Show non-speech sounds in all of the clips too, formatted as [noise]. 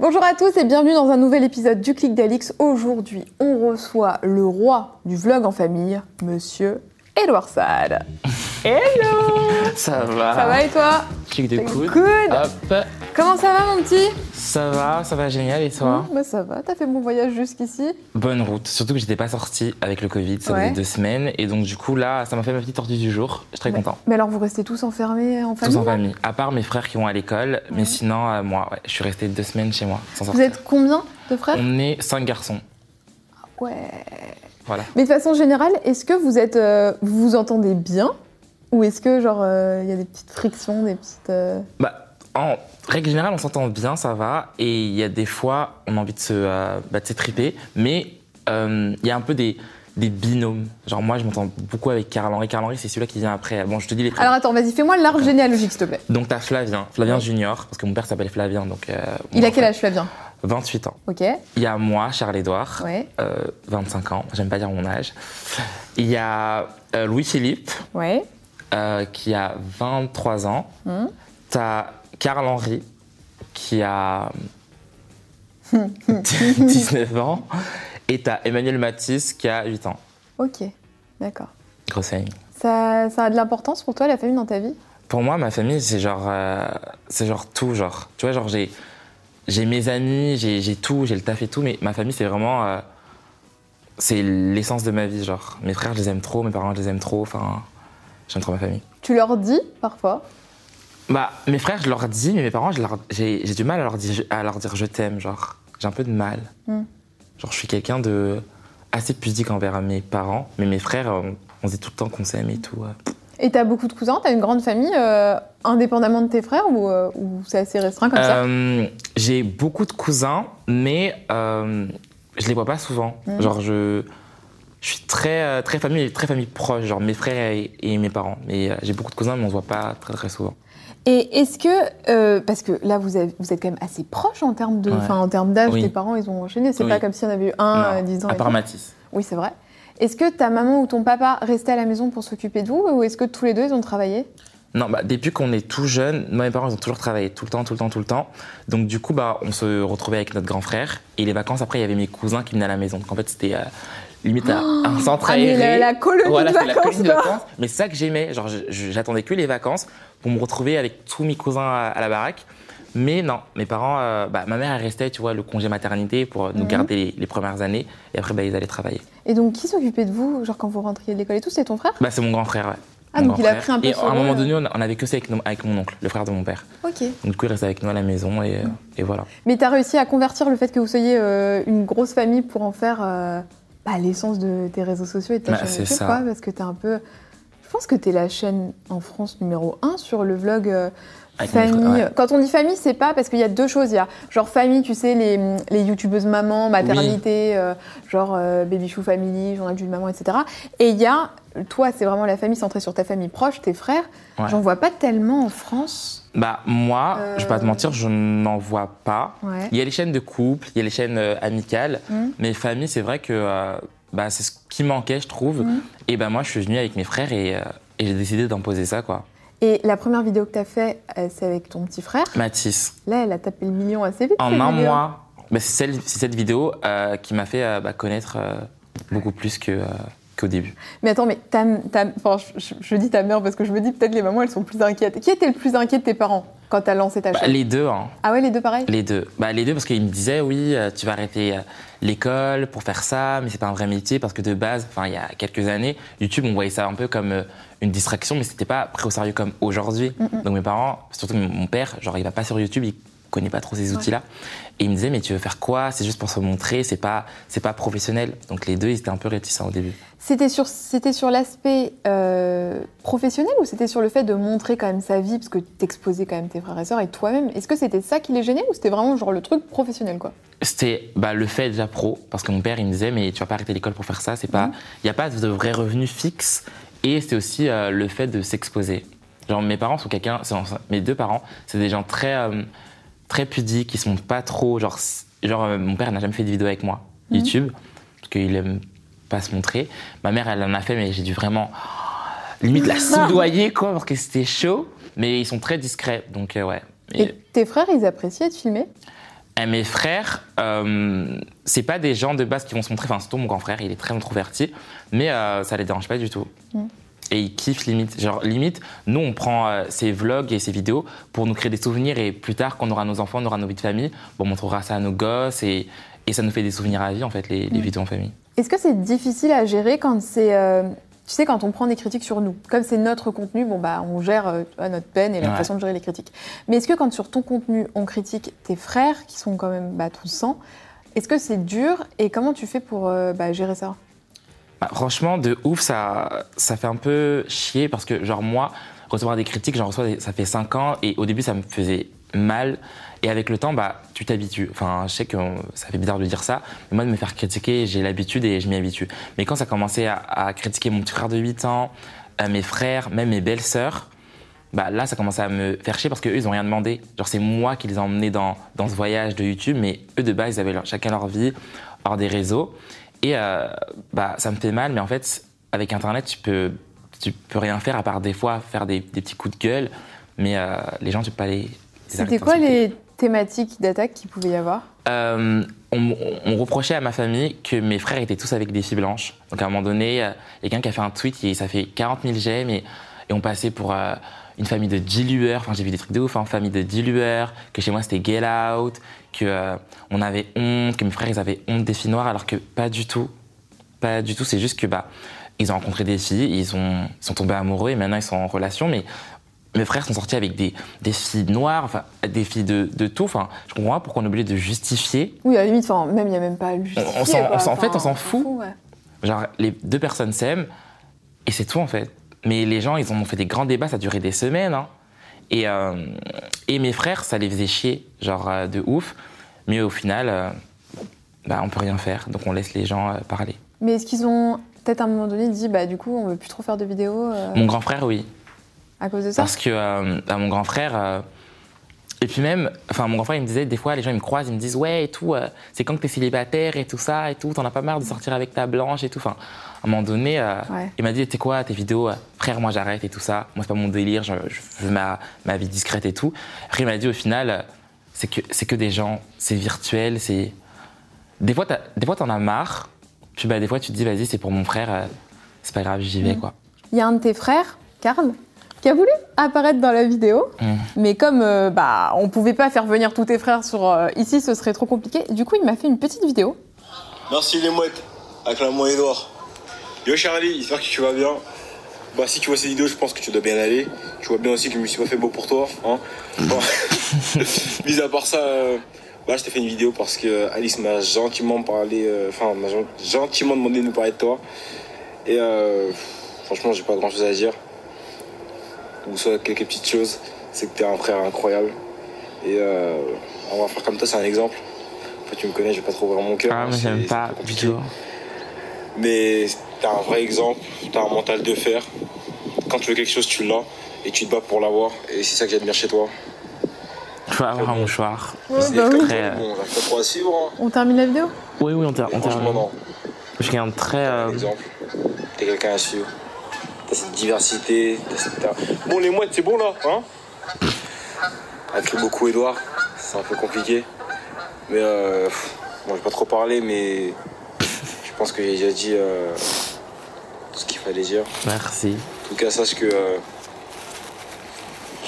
Bonjour à tous et bienvenue dans un nouvel épisode du Clic d'Alix. Aujourd'hui, on reçoit le roi du vlog en famille, monsieur Edouard Sade. Hello Ça va Ça va et toi Clic de coude. Good Hop. Comment ça va mon petit? Ça va, ça va génial et toi? Mmh, bah Ça va, t'as fait mon voyage jusqu'ici? Bonne route. Surtout que j'étais pas sortie avec le Covid, ça Ouais. faisait deux semaines. Et donc du coup là, ça m'a fait ma petite tortue du jour. Je suis très content. Mais alors vous restez tous enfermés en Tous famille en famille. À part mes frères qui vont à l'école. Mais sinon, euh, moi, ouais, je suis resté deux semaines chez moi, sans Vous sortir. êtes combien de frères? On est cinq garçons. Ouais. Voilà. Mais de façon générale, est-ce que vous êtes, euh, vous vous entendez bien ou est-ce que genre euh, il y a des petites frictions, des petites euh, Bah, en règle générale, on s'entend bien, ça va. Et il y a des fois, on a envie de se, bah, de s'étriper. Mais euh, il y a un peu des, des binômes. Genre moi, je m'entends beaucoup avec Karl Henry. Karl Henry, c'est celui-là qui vient après. Bon, je te dis les. Alors attends, vas-y, fais-moi l'arbre généalogique s'il te plaît. Donc t'as Flavien, Flavien Ouais. Junior, parce que mon père s'appelle Flavien, donc... euh, Il a quel âge Flavien? 28 ans. Ok. Il y a moi, Charles-Édouard, Ouais. euh, 25 ans, j'aime pas dire mon âge. Il y a euh, Louis-Philippe, Ouais. euh, qui a 23 ans. Hmm. T'as Karl-Henri, qui a [laughs] 19 ans. Et t'as Emmanuel Matisse, qui a 8 ans. Ok. D'accord. Grosse. Ça, ça a de l'importance pour toi la famille dans ta vie? Pour moi, ma famille, c'est genre, c'est genre tout, genre. Tu vois, genre j'ai, j'ai mes amis, j'ai, tout, j'ai le taf et tout, mais ma famille, c'est vraiment, euh, c'est l'essence de ma vie, genre. Mes frères, je les aime trop, mes parents, je les aime trop, enfin, j'aime trop ma famille. Tu leur dis parfois? Bah, mes frères, je leur dis, mais mes parents, j'ai, du mal à leur dire, à leur dire je t'aime, genre. J'ai un peu de mal. Hmm. Genre, je suis quelqu'un de assez pudique envers mes parents, mais mes frères, on, on se dit tout le temps qu'on s'aime et tout. euh. Et t'as beaucoup de cousins T'as une grande famille euh, indépendamment de tes frères ou, euh, ou c'est assez restreint comme ça? Euh, J'ai beaucoup de cousins, mais euh, je les vois pas souvent. Mhm. Genre, je, je suis très, très famille, très famille proche, genre mes frères et, et mes parents. Mais j'ai beaucoup de cousins, mais on se voit pas très très souvent. Et est-ce que, parce que là vous, avez- vous êtes quand même assez proches en termes de, Ouais. enfin, en termes d'âge, Oui. tes parents ils ont enchaîné, c'est Oui. pas comme s'il y en avait eu un, euh, 10 ans. à part. Matisse. Oui, c'est vrai. Est-ce que ta maman ou ton papa restaient à la maison pour s'occuper de vous ou est-ce que tous les deux ils ont travaillé? Non, bah, depuis qu'on est tout jeune, moi mes parents ils ont toujours travaillé tout le temps, tout le temps, tout le temps. Donc du coup, bah, on se retrouvait avec notre grand frère. Et les vacances, après, il y avait mes cousins qui venaient à la maison. Donc en fait, c'était euh, limite un- un centre aéré. la, la colonie Voilà, de c'était la vacances, colonie de vacances. Mais c'est ça que j'aimais. Genre, j'attendais que les vacances pour me retrouver avec tous mes cousins à, à la baraque. Mais non, mes parents, euh, bah, ma mère, elle restait, tu vois, le congé maternité pour nous Mhm. garder les, les premières années. Et après, bah, ils allaient travailler. Et donc qui s'occupait de vous, genre quand vous rentriez de l'école et tout, c'est ton frère? Bah, c'est mon grand frère, ouais. Ah, Mon donc il a pris un peu Et à un moment donné, on on avait que ça avec, nos- avec mon oncle, le frère de mon père. Ok. Donc, du coup, il restait avec nous à la maison et, euh, et voilà. Mais t'as réussi à convertir le fait que vous soyez euh, une grosse famille pour en faire euh, bah, l'essence de tes réseaux sociaux et de ta Bah, chaîne YouTube, quoi, parce que t'es un peu... Je pense que t'es la chaîne en France numéro un sur le vlog euh, famille. ouais. Quand on dit famille, c'est pas parce qu'il y a deux choses. Il y a genre famille, tu sais, les, les youtubeuses maman, maternité, euh, genre euh, Baby Chou Family, journal d'une maman, etc. Et il y a, toi, c'est vraiment la famille centrée sur ta famille proche, tes frères. Ouais. J'en vois pas tellement en France. Bah, moi, Euh. je vais pas te mentir, je n'en vois pas. Ouais. Il y a les chaînes de couple, il y a les chaînes euh, amicales, Mhm. mais famille, c'est vrai que euh, bah, c'est ce qui manquait, je trouve. Mhm. Et bah, moi, je suis venu avec mes frères et, euh, et j'ai décidé d'imposer ça, quoi. Et la première vidéo que t'as fait, euh, c'est avec ton petit frère. Mathis, Là, elle a tapé le million assez vite. en un vidéo. mois, bah, c'est cette vidéo euh, qui m'a fait euh, bah, connaître euh, beaucoup plus que, euh, Mais attends, mais ta, enfin, je, dis ta mère parce que je me dis peut-être les mamans, elles sont plus inquiètes. Qui était le plus inquiet de tes parents? Quand t'as lancé ta Bah, chaîne les deux, hein. Ah ouais, les deux pareils Les deux. Bah, les deux parce qu'ils me disaient oui, euh, tu vas arrêter euh, l'école pour faire ça, mais c'est pas un vrai métier parce que de base, enfin il y a quelques années, YouTube on voyait ça un peu comme euh, une distraction, mais c'était pas pris au sérieux comme aujourd'hui. Mm, mm. Donc mes parents, surtout mon père, genre il va pas sur YouTube, il, connaît pas trop ces outils-là. Et il me disait, mais tu veux faire quoi? C'est juste pour se montrer, c'est pas, c'est pas professionnel. Donc les deux, ils étaient un peu réticents au début. C'était sur, c'était sur l'aspect euh, professionnel ou c'était sur le fait de montrer quand même sa vie? Parce que t'exposais quand même tes frères et sœurs et toi-même. Est-ce que c'était ça qui les gênait ou c'était vraiment genre le truc professionnel quoi? C'était bah, le fait déjà pro, parce que mon père il me disait, mais tu vas pas arrêter l'école pour faire ça. C'est pas, Mhm. il n'y a pas de vrai revenu fixe. Et c'était aussi euh, le fait de s'exposer. Genre mes parents sont quelqu'un, mes deux parents, c'est des gens très euh, très pudiques, ils se montrent pas trop. Genre, genre euh, mon père n'a jamais fait de vidéo avec moi, Mhm. YouTube, parce qu'il aime pas se montrer. Ma mère, elle en a fait, mais j'ai dû vraiment limite la soudoyer quoi, parce que c'était chaud. Mais ils sont très discrets, donc euh, ouais. Et- Et tes frères, ils appréciaient de filmer et mes frères, euh, c'est pas des gens de base qui vont se montrer. Enfin, surtout mon grand frère, il est très introverti, mais euh, ça les dérange pas du tout. Et ils kiffent limite. Genre, limite, nous, on prend euh, ces vlogs et ces vidéos pour nous créer des souvenirs et plus tard, quand on aura nos enfants, on aura nos vies de famille, bon, on montrera ça à nos gosses et, et ça nous fait des souvenirs à vie, en fait, les, les Mm. vidéos en famille. Est-ce que c'est difficile à gérer quand c'est. euh, tu sais, quand on prend des critiques sur nous, comme c'est notre contenu, bon bah on gère euh, notre peine et la Ouais. façon de gérer les critiques. Mais est-ce que quand sur ton contenu on critique tes frères, qui sont quand même bah, tous sang, est-ce que c'est dur et comment tu fais pour euh, bah, gérer ça? Bah, franchement, de ouf, ça, ça fait un peu chier parce que, genre, moi, recevoir des critiques, j'en reçois, ça fait 5 ans et au début, ça me faisait mal. Et avec le temps, bah, tu t'habitues. Enfin, je sais que ça fait bizarre de dire ça, mais moi, de me faire critiquer, j'ai l'habitude et je m'y habitue. Mais quand ça commençait à, à critiquer mon petit frère de 8 ans, euh, mes frères, même mes belles-sœurs, bah là, ça commençait à me faire chier parce qu'eux, ils ont rien demandé. Genre, c'est moi qui les ai emmenés dans, dans ce voyage de YouTube, mais eux, de base, ils avaient leur- chacun leur vie hors des réseaux. Et euh, bah, ça me fait mal, mais en fait, avec Internet, tu peux, tu peux rien faire à part des fois faire des, des petits coups de gueule, mais euh, les gens, tu peux pas les. les C'était quoi les thématiques d'attaque qu'il pouvait y avoir Euh, on, reprochait à ma famille que mes frères étaient tous avec des filles blanches. Donc à un moment donné, euh, quelqu'un qui a fait un tweet et ça fait 40 000 j'aime et, on passait pour euh, une famille de dilueurs. Enfin, j'ai vu des trucs de ouf, hein, famille de dilueurs, que chez moi c'était get out, que euh, on avait honte, que mes frères ils avaient honte des filles noires alors que pas du tout. Pas du tout, c'est juste que bah, ils ont rencontré des filles, ils, ils sont tombés amoureux et maintenant ils sont en relation, mais mes frères sont sortis avec des, des filles noires, enfin, des filles de, de tout. Enfin, je comprends pas pourquoi on est obligé de justifier. Oui, à la limite, enfin, même il n'y a même pas à le justifier, on quoi. en fait, on s'en fout. ouais. Genre, les deux personnes s'aiment et c'est tout en fait. Mais les gens, ils ont fait des grands débats, ça a duré des semaines. hein. Et, euh, et mes frères, ça les faisait chier, genre euh, de ouf. Mais au final, euh, bah, on peut rien faire, donc on laisse les gens euh, parler. Mais est-ce qu'ils ont peut-être à un moment donné dit, bah du coup, on veut plus trop faire de vidéos Mon grand frère, oui. À cause de ça Parce que euh, à mon grand frère. euh, et puis même, enfin, mon grand frère, il me disait, des fois, les gens, ils me croisent, ils me disent, ouais, et tout, euh, c'est quand que t'es célibataire et tout ça, et tout, t'en as pas marre de sortir avec ta blanche et tout. Enfin, à un moment donné, Ouais. il m'a dit, t'es quoi, tes vidéos, frère, moi j'arrête et tout ça. Moi, c'est pas mon délire, je, je veux ma, ma vie discrète et tout. Après, il m'a dit, au final, c'est que, c'est que des gens, c'est virtuel, c'est. Des fois, des fois, t'en as marre, puis bah, des fois, tu te dis, vas-y, c'est pour mon frère, c'est pas grave, j'y vais, Mm. quoi. Il y a un de tes frères, Karl, qui a voulu apparaître dans la vidéo, Mm. mais comme euh, bah on pouvait pas faire venir tous tes frères sur euh, ici, ce serait trop compliqué. Du coup, il m'a fait une petite vidéo. Merci les mouettes, acclame-moi Edouard. Yo Charlie, j'espère que tu vas bien. Bah si tu vois cette vidéo, je pense que tu dois bien aller. Tu vois bien aussi que je me suis pas fait beau pour toi. Hein bon. [laughs] [laughs] Mis à part ça, euh, bah, je t'ai fait une vidéo parce que euh, Alice m'a gentiment parlé, euh, enfin m'a gen- gentiment demandé de nous parler de toi. Et euh, franchement, j'ai pas grand chose à dire. Ou soit quelques petites choses. C'est que t'es un frère incroyable. Et euh, on va faire comme toi, c'est un exemple. En fait, tu me connais, j'ai pas trop ouvrir mon cœur. Ah, hein, mais c'est- j'aime pas du tout. Mais t'as un vrai exemple, t'as un mental de fer. Quand tu veux quelque chose, tu l'as et tu te bats pour l'avoir. Et c'est ça que j'admire chez toi. Je peux avoir un mouchoir. C'est bah oui. très, euh, bon, on a pas trop à suivre. Hein. On termine la vidéo? Oui, oui, on franchement, termine. non. Je de très. T'es un euh, exemple. T'es quelqu'un à suivre. T'as cette diversité. t'as cette- Bon, les mouettes, c'est bon là, hein [laughs] Avec beaucoup Edouard, c'est un peu compliqué. Mais euh, pff, bon, je vais pas trop parler, mais je pense que j'ai déjà dit euh, tout ce qu'il fallait dire. Merci. En tout cas, sache que euh,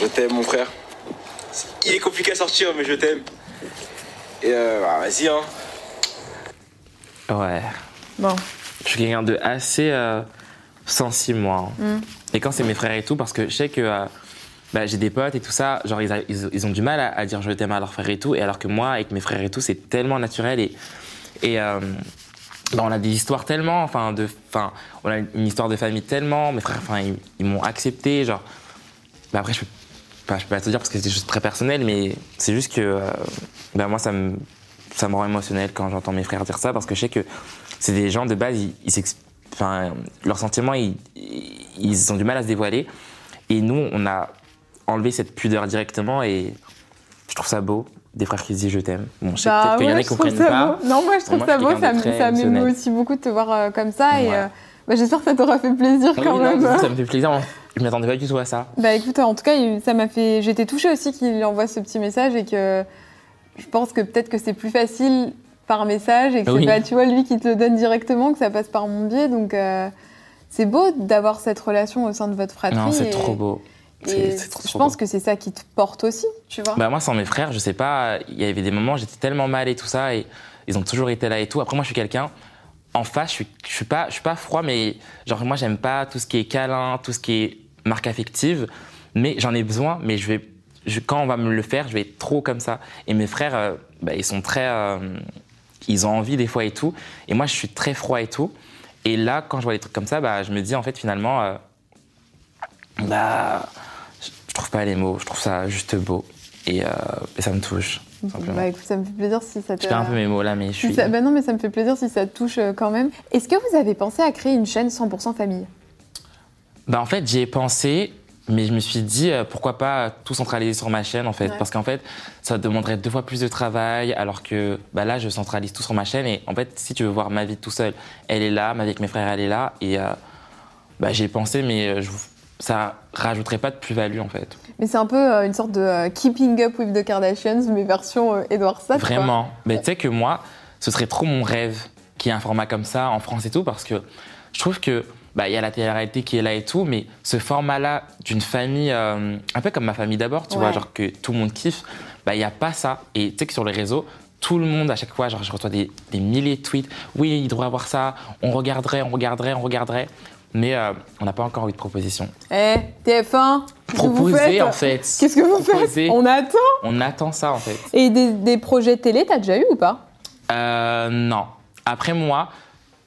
je t'aime, mon frère. Il est compliqué à sortir, mais je t'aime. Et euh, bah, vas-y, hein. Ouais. Bon. Je suis quelqu'un de assez euh, sensible, moi. hein. Mm. Et quand c'est mes frères et tout, parce que je sais que. euh, bah, j'ai des potes et tout ça, genre ils, a- ils- ils ont du mal à, à dire je t'aime à leurs frères et tout, et alors que moi, avec mes frères et tout, c'est tellement naturel et, et euh, bah, on a des histoires tellement, enfin, de, enfin, on a une histoire de famille tellement, mes frères, enfin, ils, ils m'ont accepté, genre. Bah, après, je peux, je peux pas te dire parce que c'est des choses très personnelles, mais c'est juste que, euh, bah, moi, ça me, ça me rend émotionnel quand j'entends mes frères dire ça parce que je sais que c'est des gens de base, ils, ils s'ex- enfin, leurs sentiments, ils, ils ont du mal à se dévoiler. Et nous, on a enlevé cette pudeur directement et je trouve ça beau. Des frères qui se disent je t'aime. Bon, je sais Bah peut-être qu'il y en a qui comprennent pas. beau. Non, moi je trouve moi, ça beau, ça, m'émeut aussi beaucoup de te voir euh, comme ça. Et euh, bah, j'espère que ça t'aura fait plaisir Oui, quand non, même. ça me fait plaisir. Je m'attendais pas du tout à ça. Bah écoute, en tout cas, ça m'a fait. J'étais touchée aussi qu'il envoie ce petit message et que je pense que peut-être que c'est plus facile par message et que Oui. c'est pas, tu vois, lui qui te le donne directement, que ça passe par mon biais. Donc euh, c'est beau d'avoir cette relation au sein de votre fratrie. Non, c'est et- trop beau. et trop, je trop pense beau. que c'est ça qui te porte aussi, tu vois. Bah, moi, sans mes frères, je sais pas, il y avait des moments, j'étais tellement mal et tout ça, et ils ont toujours été là et tout. Après, moi, je suis quelqu'un, en face, je suis, je suis, pas, je suis pas froid, mais genre, moi, j'aime pas tout ce qui est câlin, tout ce qui est marque affective, mais j'en ai besoin, mais je vais, je- quand on va me le faire, je vais être trop comme ça. Et mes frères, euh, bah, ils sont très. euh, ils ont envie des fois et tout, et moi, je suis très froid et tout. Et là, quand je vois des trucs comme ça, bah, je me dis, en fait, finalement, euh, bah, je trouve pas les mots, je trouve ça juste beau. Et, euh, et ça me touche, simplement. Bah écoute, ça me fait plaisir si ça te. je perds un peu mes mots là, mais je si suis. ça- bah non, mais ça me fait plaisir si ça te touche euh, quand même. Est-ce que vous avez pensé à créer une chaîne 100% famille? Bah, en fait, j'y ai pensé, mais je me suis dit euh, pourquoi pas tout centraliser sur ma chaîne en fait. Ouais. Parce qu'en fait, ça demanderait deux fois plus de travail, alors que bah, là, je centralise tout sur ma chaîne. Et en fait, si tu veux voir ma vie tout seul, elle est là, ma vie avec mes frères, elle est là. Et euh, bah, j'y ai pensé, mais euh, je, ça rajouterait pas de plus-value en fait. Mais c'est un peu euh, une sorte de Keeping Up with the Kardashians, mais version Edward Satt. quoi. Vraiment. Mais tu sais que moi, ce serait trop mon rêve qu'il y ait un format comme ça en France et tout, parce que je trouve que bah, il y a la télé-réalité qui est là et tout, mais ce format-là d'une famille, euh, un peu comme ma famille d'abord, tu Ouais. vois, genre que tout le monde kiffe, bah, il n'y a pas ça. Et tu sais que sur les réseaux, tout le monde, à chaque fois, genre, je reçois des, des milliers de tweets. Oui, il devrait avoir ça. On regarderait, on regarderait, on regarderait. Mais euh, on n'a pas encore eu de proposition. Eh, TF1, qu'est-ce que vous Proposer, en fait. Qu'est-ce que vous faites On attend On attend ça, en fait. Et des, des projets télé, t'as déjà eu ou pas? Euh, non. Après, moi,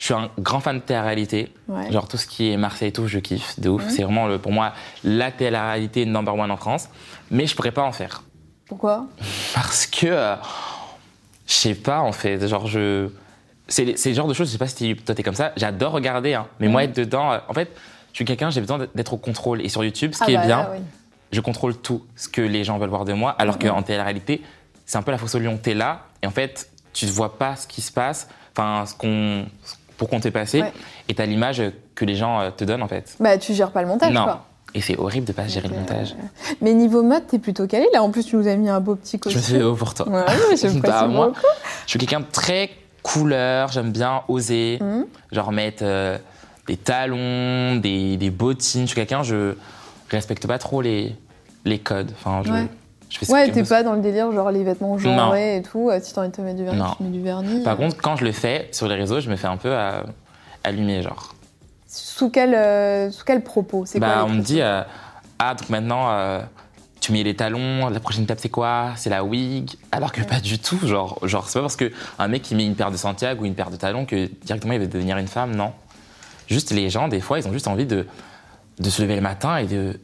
je suis un grand fan de télé-réalité. Ouais. Genre, tout ce qui est Marseille et tout, je kiffe de ouf. C'est vraiment, le, pour moi, la télé-réalité number one en France. Mais je pourrais pas en faire. Pourquoi? Parce que, euh, je sais pas, en fait. Genre, je. C'est le genre de choses, je sais pas si toi t'es comme ça, j'adore regarder, hein. mais moi être dedans, euh, en fait, je suis quelqu'un, j'ai besoin d'être au contrôle. Et sur YouTube, ce Ah qui bah est bien, là, oui. je contrôle tout ce que les gens veulent voir de moi, alors qu'en télé-réalité, c'est un peu la fausse au lion. T'es là, et en fait, tu ne vois pas ce qui se passe, enfin, ce qu'on, pour qu'on t'ait passé, Ouais. et t'as l'image que les gens euh, te donnent, en fait. Bah, tu gères pas le montage, non. quoi. Et c'est horrible de pas gérer le montage. euh, Mais niveau mode, t'es plutôt calé. Là, en plus, tu nous as mis un beau petit Je costume. me fais haut pour toi. Ouais, je [laughs] Bah, moi, beaucoup. je suis quelqu'un de très couleur, j'aime bien oser, Mhm. genre mettre euh, des talons, des, des bottines. Je suis quelqu'un, je respecte pas trop les, les codes. Enfin, je, Ouais. Je fais Ouais, t'es pas dans le délire, genre les vêtements genrés et tout. Euh, Si t'as envie de te mettre du vernis, Non. tu mets du vernis. Par Euh, contre, quand je le fais sur les réseaux, je me fais un peu euh, allumer, genre. Sous quel, euh, sous quel propos? C'est Bah, quoi on me dit, euh, ah, donc maintenant, euh, tu mets les talons, la prochaine étape, c'est quoi? C'est la wig Alors que pas du tout, genre, genre c'est pas parce qu'un mec qui met une paire de Santiago ou une paire de talons que directement il va devenir une femme, non. Juste les gens, des fois, ils ont juste envie de, de se lever le matin et de,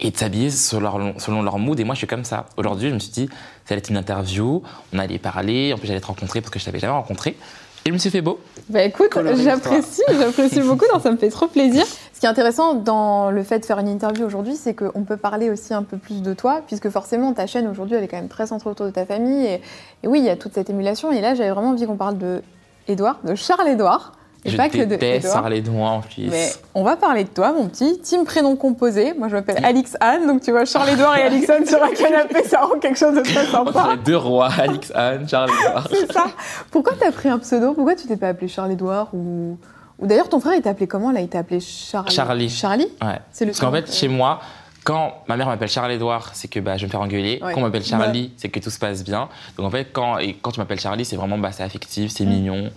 et de s'habiller selon leur, selon leur mood. Et moi, je suis comme ça. Aujourd'hui, je me suis dit, ça allait être une interview, on allait parler, en plus, j'allais te rencontrer parce que je t'avais jamais rencontré. Et je me suis fait beau. Bah écoute, j'apprécie, j'apprécie beaucoup, non, ça me fait trop plaisir. [laughs] Ce qui est intéressant dans le fait de faire une interview aujourd'hui, c'est qu'on peut parler aussi un peu plus de toi, puisque forcément ta chaîne aujourd'hui, elle est quand même très centrée autour de ta famille. Et, et oui, il y a toute cette émulation. Et là, j'avais vraiment envie qu'on parle de Édouard, de Charles-Édouard, et je pas que de moi en plus. Mais on va parler de toi, mon petit. Team prénom composé. Moi, je m'appelle Alix Anne, donc tu vois Charles-Édouard et Alix Anne sur un canapé, ça rend quelque chose de très [laughs] Entre sympa. les deux rois, Alix, Anne, Charles Édouard. C'est ça. Pourquoi t'as pris un pseudo? Pourquoi tu t'es pas appelé Charles-Édouard ou... ou d'ailleurs ton frère il t'a appelé comment là? Il t'a appelé Charlie. Charlie. Charlie? Ouais. C'est le Parce qu'en fait, chez moi, quand ma mère m'appelle Charles-Édouard, c'est que bah, je vais me faire engueuler. Ouais. Quand on m'appelle Charlie, c'est que tout se passe bien. Donc en fait, quand, et quand tu m'appelles Charlie, c'est vraiment bah, c'est affectif, Mm. c'est mignon.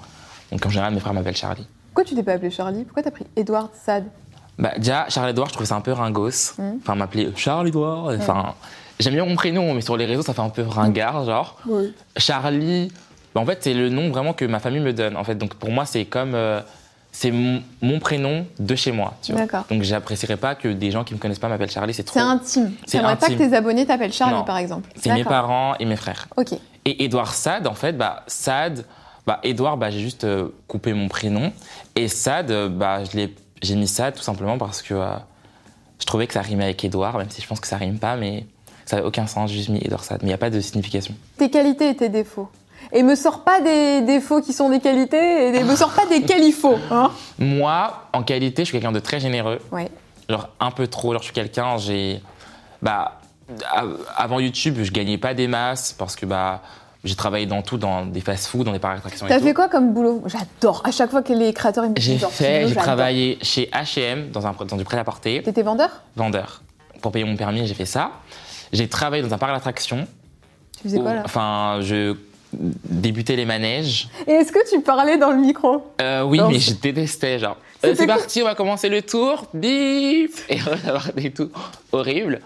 Donc en général, mes frères m'appellent Charlie. Pourquoi tu t'es pas appelé Charlie? Pourquoi t'as pris Edward Sad Bah, déjà, Charles-Edouard, je trouvais ça un peu ringos. Mm. Enfin, m'appeler Charles-Edouard. Enfin, j'aime bien mon prénom, mais sur les réseaux, ça fait un peu ringard, genre. Oui. Charlie, bah, en fait, c'est le nom vraiment que ma famille me donne. En fait, donc pour moi, c'est comme. euh, c'est mon, prénom de chez moi. tu vois. D'accord. Donc j'apprécierais pas que des gens qui me connaissent pas m'appellent Charlie, c'est trop. C'est intime. C'est T'aimerais pas que intime. tes abonnés t'appellent Charlie, Non. par exemple. C'est mes parents et mes frères. Ok. Et Edouard Sade, en fait, bah, Sade, bah, Edouard, bah, j'ai juste euh, coupé mon prénom. Et Sade, euh, bah, je l'ai- j'ai mis Sade tout simplement parce que euh, je trouvais que ça rimait avec Edouard, même si je pense que ça rime pas, mais ça n'avait aucun sens, j'ai juste mis Edouard Sade. Mais il n'y a pas de signification. Tes qualités et tes défauts. Et me sors pas des défauts qui sont des qualités et des- me sors pas des qualifaux. [laughs] Hein Moi, en qualité, je suis quelqu'un de très généreux. ouais. Genre un peu trop. Genre, je suis quelqu'un, j'ai. Bah, av- avant YouTube, je gagnais pas des masses parce que bah, j'ai travaillé dans tout, dans des fast-food, dans des parcs d'attractions T'as tout. fait quoi comme boulot? J'adore. À chaque fois que les créateurs ils me J'ai fait, j'ai travaillé chez H&M dans, un, dans du prêt-à-porter, T'étais vendeur? Vendeur. Pour payer mon permis, j'ai fait ça. J'ai travaillé dans un parc d'attractions. Tu faisais quoi là? Enfin, je débutais les manèges. Et est-ce que tu parlais dans le micro? Euh, oui, Non, mais je détestais, genre. [laughs] euh, c'est parti, on va commencer le tour, bip Et on va avoir des tours horribles.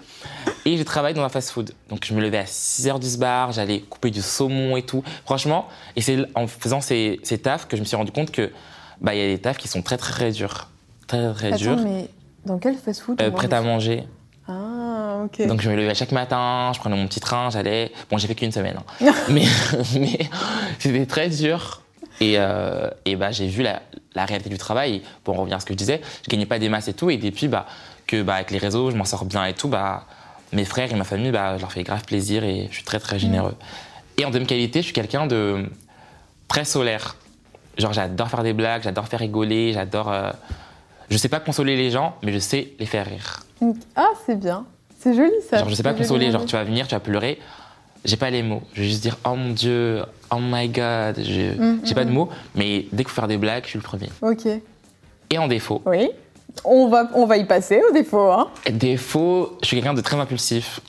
Et j'ai travaillé dans un fast-food. Donc je me levais à 6h du bar, j'allais couper du saumon et tout. Franchement, et c'est en faisant ces, ces tafs que je me suis rendu compte que bah, il y a des tafs qui sont très très, très durs. Très très, durs. Mais dans quel fast-food Euh, prêt à manger. Ah, ok. Donc je me levais chaque matin, je prenais mon petit train, j'allais. Bon, j'ai fait qu'une semaine, hein. [laughs] mais, mais c'était très dur. Et, euh, et bah, j'ai vu la, la réalité du travail. Pour en revenir à ce que je disais, je gagnais pas des masses et tout. Et depuis, bah, que bah, avec les réseaux, je m'en sors bien et tout. Bah, mes frères et ma famille, bah, je leur fais grave plaisir et je suis très très généreux. Et en deuxième qualité, je suis quelqu'un de très solaire. Genre, j'adore faire des blagues, j'adore faire rigoler, j'adore. euh, Je sais pas consoler les gens, mais je sais les faire rire. Ah, c'est bien. C'est joli ça. Genre, je sais pas consoler, genre, tu vas venir, tu vas pleurer. J'ai pas les mots. Je vais juste dire, oh mon dieu, oh my god. J'ai pas de mots, mais dès qu'il faut faire des blagues, je suis le premier. Ok. Et en défaut, Oui. On va, on va y passer au défaut. Hein. défaut, je suis quelqu'un de très impulsif.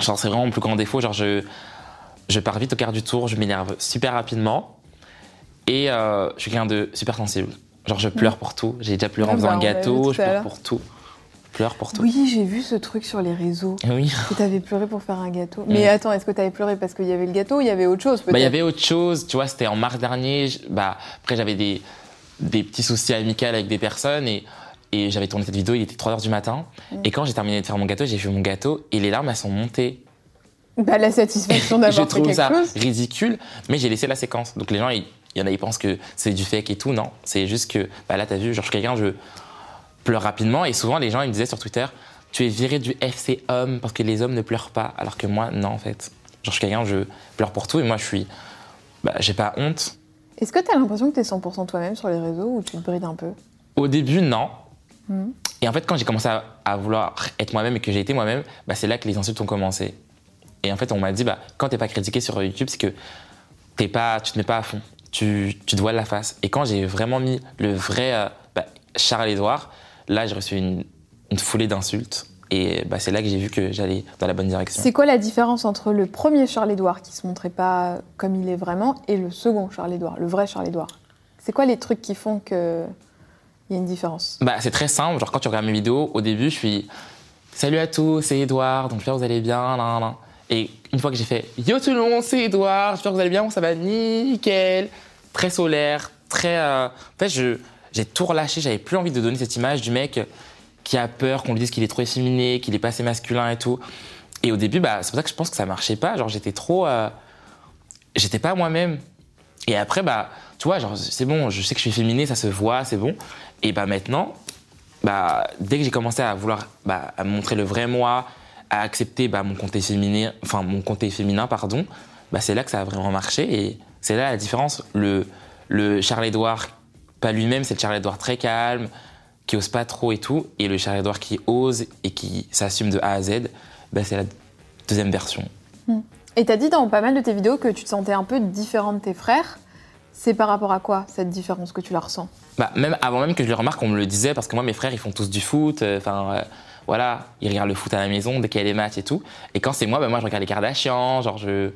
Genre, c'est vraiment mon plus grand défaut. Genre, je, je pars vite au quart du tour, je m'énerve super rapidement. Et euh, je suis quelqu'un de super sensible. Genre, je pleure pour tout. J'ai déjà pleuré en Ah faisant bah, un vu gâteau, je pleure pour tout. Je pleure pour tout. Oui, j'ai vu ce truc sur les réseaux. Oui. Que t'avais pleuré pour faire un gâteau. Mais attends, est-ce que t'avais pleuré parce qu'il y avait le gâteau ou il y avait autre chose Bah, il y avait autre chose, tu vois, c'était en mars dernier. je- Bah, après, j'avais des, des petits soucis amicaux avec des personnes et, et j'avais tourné cette vidéo, il était 3h du matin. Et quand j'ai terminé de faire mon gâteau, j'ai fait mon gâteau et les larmes, elles sont montées. Bah, la satisfaction [laughs] je d'avoir fait trouve quelque ça chose. ridicule, mais j'ai laissé la séquence. Donc les gens, il y en a, ils pensent que c'est du fake et tout. Non, c'est juste que, bah là, t'as vu, genre, je quelqu'un, je pleure rapidement et souvent, les gens, ils me disaient sur Twitter, tu es viré du FC homme parce que les hommes ne pleurent pas. Alors que moi, non, en fait. Genre, je quelqu'un, je pleure pour tout et moi, je suis. Bah, j'ai pas honte. Est-ce que t'as l'impression que t'es 100% toi-même sur les réseaux ou tu te brides un peu? Au début, non. Mhm. Et en fait, quand j'ai commencé à, vouloir être moi-même et que j'ai été moi-même, bah, c'est là que les insultes ont commencé. Et en fait, on m'a dit, bah, quand t'es pas critiqué sur YouTube, c'est que t'es pas, tu te mets pas à fond. Tu, tu te voiles la face. Et quand j'ai vraiment mis le vrai euh, bah, Charles-Édouard, là, j'ai reçu une, foulée d'insultes. Et c'est là que j'ai vu que j'allais dans la bonne direction. C'est quoi la différence entre le premier Charles-Édouard qui se montrait pas comme il est vraiment et le second Charles-Édouard, le vrai Charles-Édouard C'est quoi les trucs qui font que il y a une différence Bah, c'est très simple. Genre, quand tu regardes mes vidéos, au début, je suis Salut à tous, c'est Edouard, donc j'espère que vous allez bien. nan, nan. Et une fois que j'ai fait Yo tout le monde, c'est Edouard, j'espère que vous allez bien, ça va nickel. Très solaire, très. euh, En fait, je- j'ai tout relâché, j'avais plus envie de donner cette image du mec qui a peur qu'on lui dise qu'il est trop efféminé, qu'il est pas assez masculin et tout. Et au début, bah, c'est pour ça que je pense que ça marchait pas. Genre, j'étais trop. euh, J'étais pas moi-même. Et après, bah, tu vois, genre, c'est bon, je sais que je suis féminé, ça se voit, c'est bon. Et bah maintenant, bah, dès que j'ai commencé à vouloir bah, à montrer le vrai moi, à accepter bah, mon côté féminin, enfin mon côté féminin, pardon, bah, c'est là que ça a vraiment marché. Et c'est là la différence. Le, le Charles-Édouard, pas lui-même, c'est le Charles-Édouard très calme, qui ose pas trop et tout. Et le Charles-Édouard qui ose et qui s'assume de A à Z, bah, c'est la deuxième version. Et t'as dit dans pas mal de tes vidéos que tu te sentais un peu différent de tes frères. C'est par rapport à quoi cette différence que tu la ressens? Bah, même avant même que je le remarque, on me le disait parce que moi mes frères ils font tous du foot, euh, enfin euh, voilà, ils regardent le foot à la maison dès qu'il y a des matchs et tout. Et quand c'est moi, bah, moi je regarde les Kardashians, genre je,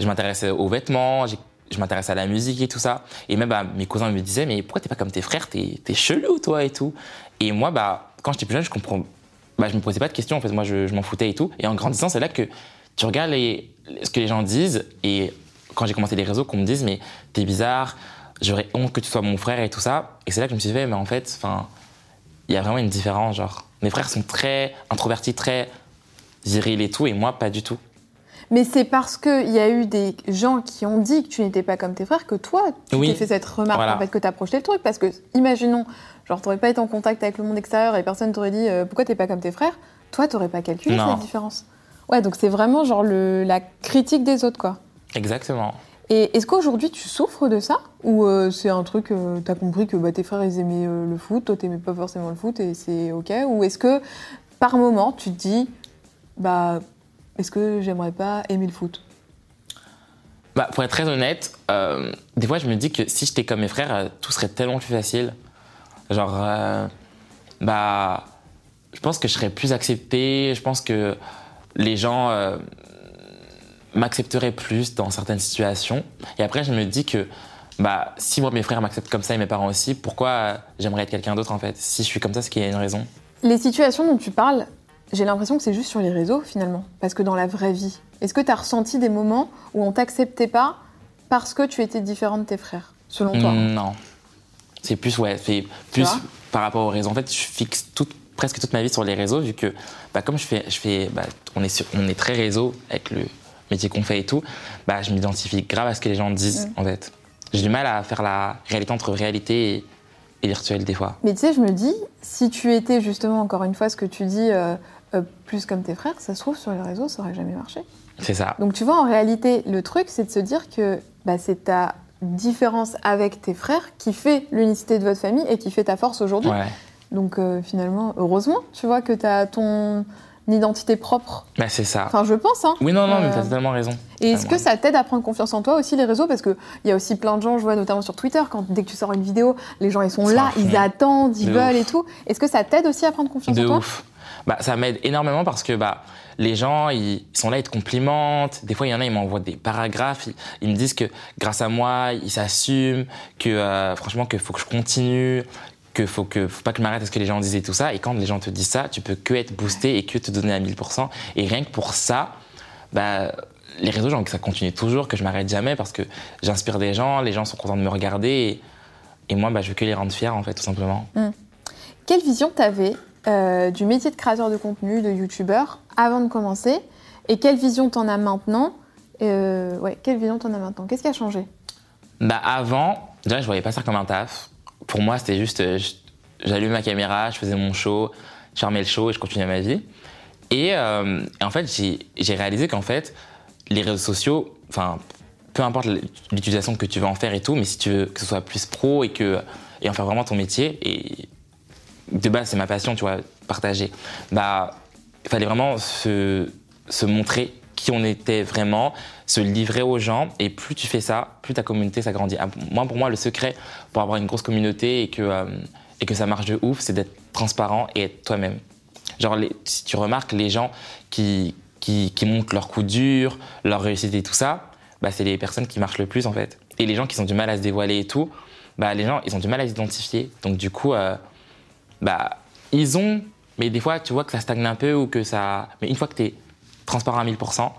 je m'intéresse aux vêtements, je m'intéresse à la musique et tout ça. Et même bah, mes cousins me disaient, mais pourquoi t'es pas comme tes frères T'es es chelou, toi, et tout. Et moi, bah, quand j'étais plus jeune, je comprends. Bah, je me posais pas de questions, en fait. Moi, je, je m'en foutais et tout. Et en grandissant, c'est là que tu regardes ce que les gens disent. Et quand j'ai commencé les réseaux, qu'on me dise, mais t'es bizarre, j'aurais honte que tu sois mon frère et tout ça. Et c'est là que je me suis dit, mais en fait, enfin, il y a vraiment une différence. Genre, mes frères sont très introvertis, très virils et tout, et moi, pas du tout. Mais c'est parce qu'il y a eu des gens qui ont dit que tu n'étais pas comme tes frères que toi, tu Oui. t'es fait cette remarque, Voilà. en fait, que tu as projeté le truc. Parce que, imaginons, genre, t'aurais pas été en contact avec le monde extérieur et personne t'aurait dit euh, pourquoi t'es pas comme tes frères. Toi, t'aurais pas calculé Non. cette différence. Ouais, donc c'est vraiment genre le, la critique des autres, quoi. Exactement. Et est-ce qu'aujourd'hui tu souffres de ça Ou euh, c'est un truc, euh, t'as compris que bah, tes frères ils aimaient euh, le foot, toi t'aimais pas forcément le foot et c'est ok Ou est-ce que par moment tu te dis, bah, est-ce que j'aimerais pas aimer le foot? Bah, pour être très honnête, euh, des fois je me dis que si j'étais comme mes frères, tout serait tellement plus facile. Genre, bah, je pense que je serais plus accepté, je pense que les gens m'accepteraient plus dans certaines situations. Et après, je me dis que bah, si moi mes frères m'acceptent comme ça et mes parents aussi, pourquoi j'aimerais être quelqu'un d'autre en fait Si je suis comme ça, c'est qu'il y a une raison. Les situations dont tu parles, j'ai l'impression que c'est juste sur les réseaux finalement. Parce que dans la vraie vie, est-ce que tu as ressenti des moments où on t'acceptait pas parce que tu étais différent de tes frères, selon toi? Non. C'est plus, ouais, c'est plus par rapport aux réseaux. En fait, je fixe toute, presque toute ma vie sur les réseaux, vu que, bah, comme je fais, je fais bah, on, est sur- on est très réseau avec le métier qu'on fait et tout, bah, je m'identifie grave à ce que les gens disent, en fait. J'ai du mal à faire la réalité entre réalité et, et virtuel, des fois. Mais tu sais, je me dis, si tu étais justement, encore une fois, ce que tu dis, euh, euh, plus comme tes frères, ça se trouve sur les réseaux, ça aurait jamais marché. C'est ça. Donc tu vois, en réalité, le truc, c'est de se dire que bah, c'est ta différence avec tes frères qui fait l'unicité de votre famille et qui fait ta force aujourd'hui. Ouais. Donc euh, finalement, heureusement, tu vois, que tu as ton identité propre. Bah, c'est ça. Enfin, je pense, hein. oui, non, non, mais euh, t'as totalement raison. Et est-ce que ça t'aide à prendre confiance en toi aussi, les réseaux? Parce qu'il y a aussi plein de gens, je vois notamment sur Twitter, quand dès que tu sors une vidéo, les gens ils sont là, ils attendent, ils De veulent ouf. et tout. Est-ce que ça t'aide aussi à prendre confiance De en toi? ouf. Bah, ça m'aide énormément parce que bah, les gens, ils, ils sont là, ils te complimentent. Des fois, il y en a, ils m'envoient des paragraphes. Ils, ils me disent que grâce à moi, ils s'assument, que euh, franchement, qu'il faut que je continue, que faut que faut pas que je m'arrête à ce que les gens disent et tout ça. Et quand les gens te disent ça, tu peux que être boosté et que te donner à 1000%. Et rien que pour ça, bah, les réseaux, j'ai envie que ça continue toujours, que je m'arrête jamais parce que j'inspire des gens, les gens sont contents de me regarder. Et, et moi, bah, je veux que les rendre fiers, en fait, tout simplement. Quelle vision t'avais euh, du métier de créateur de contenu, de youtubeur, avant de commencer? Et quelle vision t'en as maintenant? Euh, Ouais, quelle vision t'en as maintenant? Qu'est-ce qui a changé? Bah avant, déjà je voyais pas ça comme un taf. Pour moi c'était juste, euh, j'allumais ma caméra, je faisais mon show, je fermais le show et je continuais ma vie. Et, euh, en fait j'ai réalisé qu'en fait les réseaux sociaux, enfin peu importe l'utilisation que tu veux en faire et tout, mais si tu veux que ce soit plus pro et que et en faire vraiment ton métier et de base c'est ma passion, tu vois, partager. Bah il fallait vraiment se montrer qui on était vraiment, se livrer aux gens. Et plus tu fais ça, plus ta communauté s'agrandit. Ah, Moi, pour moi, le secret pour avoir une grosse communauté et que, euh, et que ça marche de ouf, c'est d'être transparent et être toi-même. Genre, si tu remarques, les gens qui, qui, qui montrent leurs coups durs, leur réussite et tout ça, bah, c'est les personnes qui marchent le plus, en fait. Et les gens qui ont du mal à se dévoiler et tout, bah, les gens, ils ont du mal à s'identifier. Donc, du coup, euh, bah, ils ont, mais des fois, tu vois que ça stagne un peu ou que ça. Mais une fois que tu es transparent à 1000%,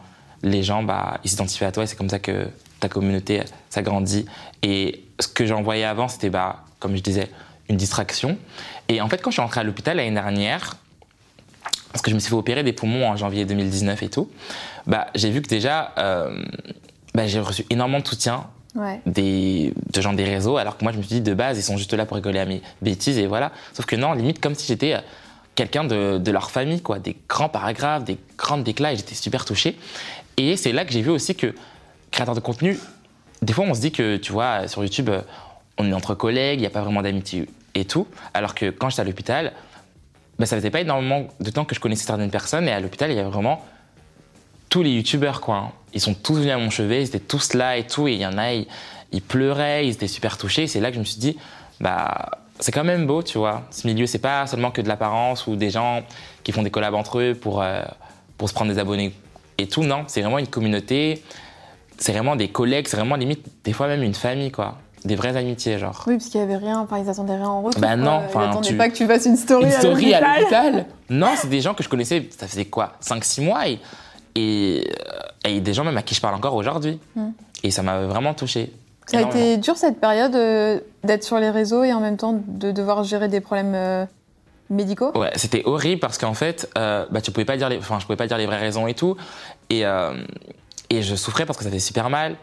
les gens, bah, ils s'identifient à toi et c'est comme ça que ta communauté s'agrandit. Et ce que j'envoyais avant, c'était, bah, comme je disais, une distraction. Et en fait, quand je suis rentré à l'hôpital l'année dernière, parce que je me suis fait opérer des poumons en janvier 2019 et tout, bah, j'ai vu que déjà, euh, bah, j'ai reçu énormément de soutien Ouais. des, de gens des réseaux, alors que moi je me suis dit de base ils sont juste là pour rigoler à mes bêtises et voilà. Sauf que non, limite comme si j'étais euh, quelqu'un de, leur famille, quoi, des grands paragraphes, des grandes déclats et j'étais super touché. Et c'est là que j'ai vu aussi que créateur de contenu, des fois on se dit que tu vois sur YouTube euh, on est entre collègues, il n'y a pas vraiment d'amitié et tout, alors que quand j'étais à l'hôpital, bah, ça faisait pas énormément de temps que je connaissais certaines personnes et à l'hôpital il y avait vraiment tous les youtubeurs quoi. hein. Ils sont tous venus à mon chevet, ils étaient tous là et tout, et il y en a, ils, ils pleuraient, ils étaient super touchés. Et c'est là que je me suis dit, bah c'est quand même beau, tu vois. Ce milieu, c'est pas seulement que de l'apparence ou des gens qui font des collabs entre eux pour, euh, pour se prendre des abonnés et tout. Non, c'est vraiment une communauté. c'est vraiment des collègues, c'est vraiment limite, des fois même une famille, quoi. Des vraies amitiés, genre. Oui, parce qu'il y avait rien, enfin, ils attendaient rien en retour. Bah non, enfin, Ils attendaient tu- pas que tu fasses une story, Une story à l'hôpital. Non, c'est des gens que je connaissais, ça faisait quoi 5-6 mois et, et, et des gens même à qui je parle encore aujourd'hui. Mm. Et ça m'a vraiment touché. Ça a Énormément. été dur cette période euh, d'être sur les réseaux et en même temps de devoir gérer des problèmes euh, médicaux? Ouais, c'était horrible parce qu'en fait, euh, bah, tu pouvais pas dire les, enfin, je pouvais pas dire les vraies raisons et tout. Et, euh, et je souffrais parce que ça fait super mal.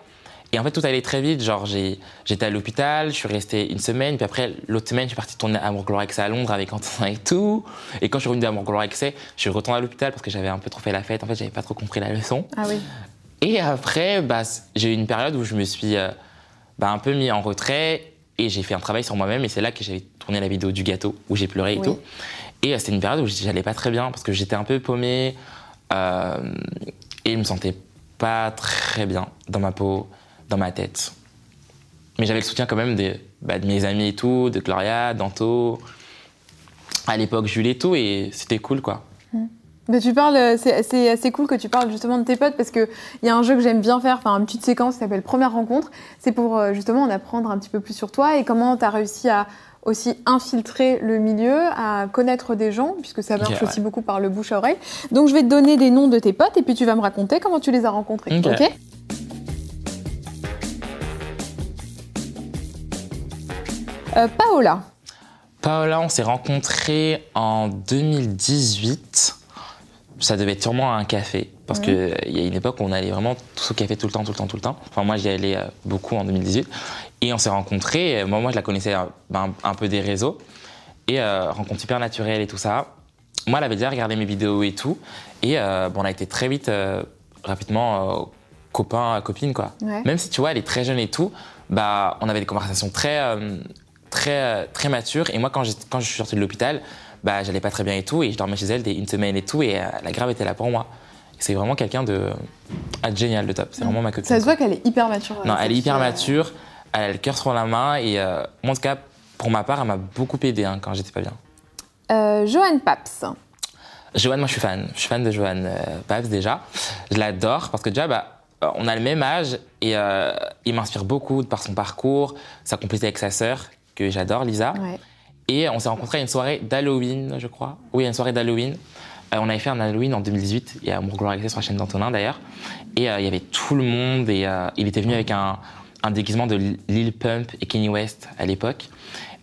Et en fait, tout allait très vite. Genre, j'étais à l'hôpital, je suis resté une semaine, puis après, l'autre semaine, je suis parti tourner Amour Gloire Excès à Londres avec Quentin et tout. Et quand je suis revenu d'Amour Gloire Excès, je suis retourné à l'hôpital parce que j'avais un peu trop fait la fête. En fait, j'avais pas trop compris la leçon. Ah oui. Et après, bah, j'ai eu une période où je me suis euh, bah, un peu mis en retrait et j'ai fait un travail sur moi-même. Et c'est là que j'ai tourné la vidéo du gâteau où j'ai pleuré et Oui. tout. Et euh, c'était une période où j'allais pas très bien parce que j'étais un peu paumé euh, et je me sentais pas très bien dans ma peau, dans ma tête. Mais j'avais le soutien quand même des, bah, de mes amis et tout, de Gloria, d'Anto, à l'époque Jules et tout, et c'était cool quoi. Mais tu parles, euh, c'est assez cool que tu parles justement de tes potes parce qu'il y a un jeu que j'aime bien faire, enfin une petite séquence qui s'appelle Première rencontre. C'est pour euh, justement en apprendre un petit peu plus sur toi et comment tu as réussi à aussi infiltrer le milieu, à connaître des gens, puisque ça marche ouais. aussi beaucoup par le bouche à oreille. Donc je vais te donner des noms de tes potes et puis tu vas me raconter comment tu les as rencontrés. Ok. ok? Euh, Paola. Paola, on s'est rencontrés en 2018. Ça devait être sûrement un café. Parce qu'il y a une époque où on allait vraiment tous au café tout le temps, tout le temps, tout le temps. Enfin, moi, j'y allais euh, beaucoup en 2018. Et on s'est rencontrés. euh, Moi, moi, je la connaissais euh, ben, un peu des réseaux. Et euh, rencontre super naturelle et tout ça. Moi, elle avait déjà regardé mes vidéos et tout. Et euh, bon, on a été très vite, euh, rapidement, copains, copines, quoi. Ouais. Même si tu vois, elle est très jeune et tout, bah, on avait des conversations très, très, très matures. Et moi, quand, quand je suis sorti de l'hôpital, bah, j'allais pas très bien et tout. Et je dormais chez elle une semaine et tout. Et euh, la grave était là pour moi. C'est vraiment quelqu'un de, ah, génial, de top. C'est vraiment ma copine. Ça se voit qu'elle est hyper mature. Non, euh, elle est hyper euh. mature. Elle a le cœur sur la main. Et euh, moi, en tout cas, pour ma part, elle m'a beaucoup aidé hein, quand j'étais pas bien. Euh, Joanne Paps. Joanne, moi je suis fan. Je suis fan de Joanne euh, Pabs déjà. Je l'adore parce que déjà, bah, on a le même âge et euh, il m'inspire beaucoup par son parcours, sa complicité avec sa sœur, que j'adore, Lisa. Ouais. Et on s'est rencontrés à une soirée d'Halloween, je crois. Oui, à une soirée d'Halloween. Euh, on avait fait un Halloween en 2018, il y a Amour Gloire Accès sur la chaîne d'Antonin d'ailleurs. Et euh, il y avait tout le monde et euh, il était venu avec un, un déguisement de Lil Pump et Kanye West à l'époque.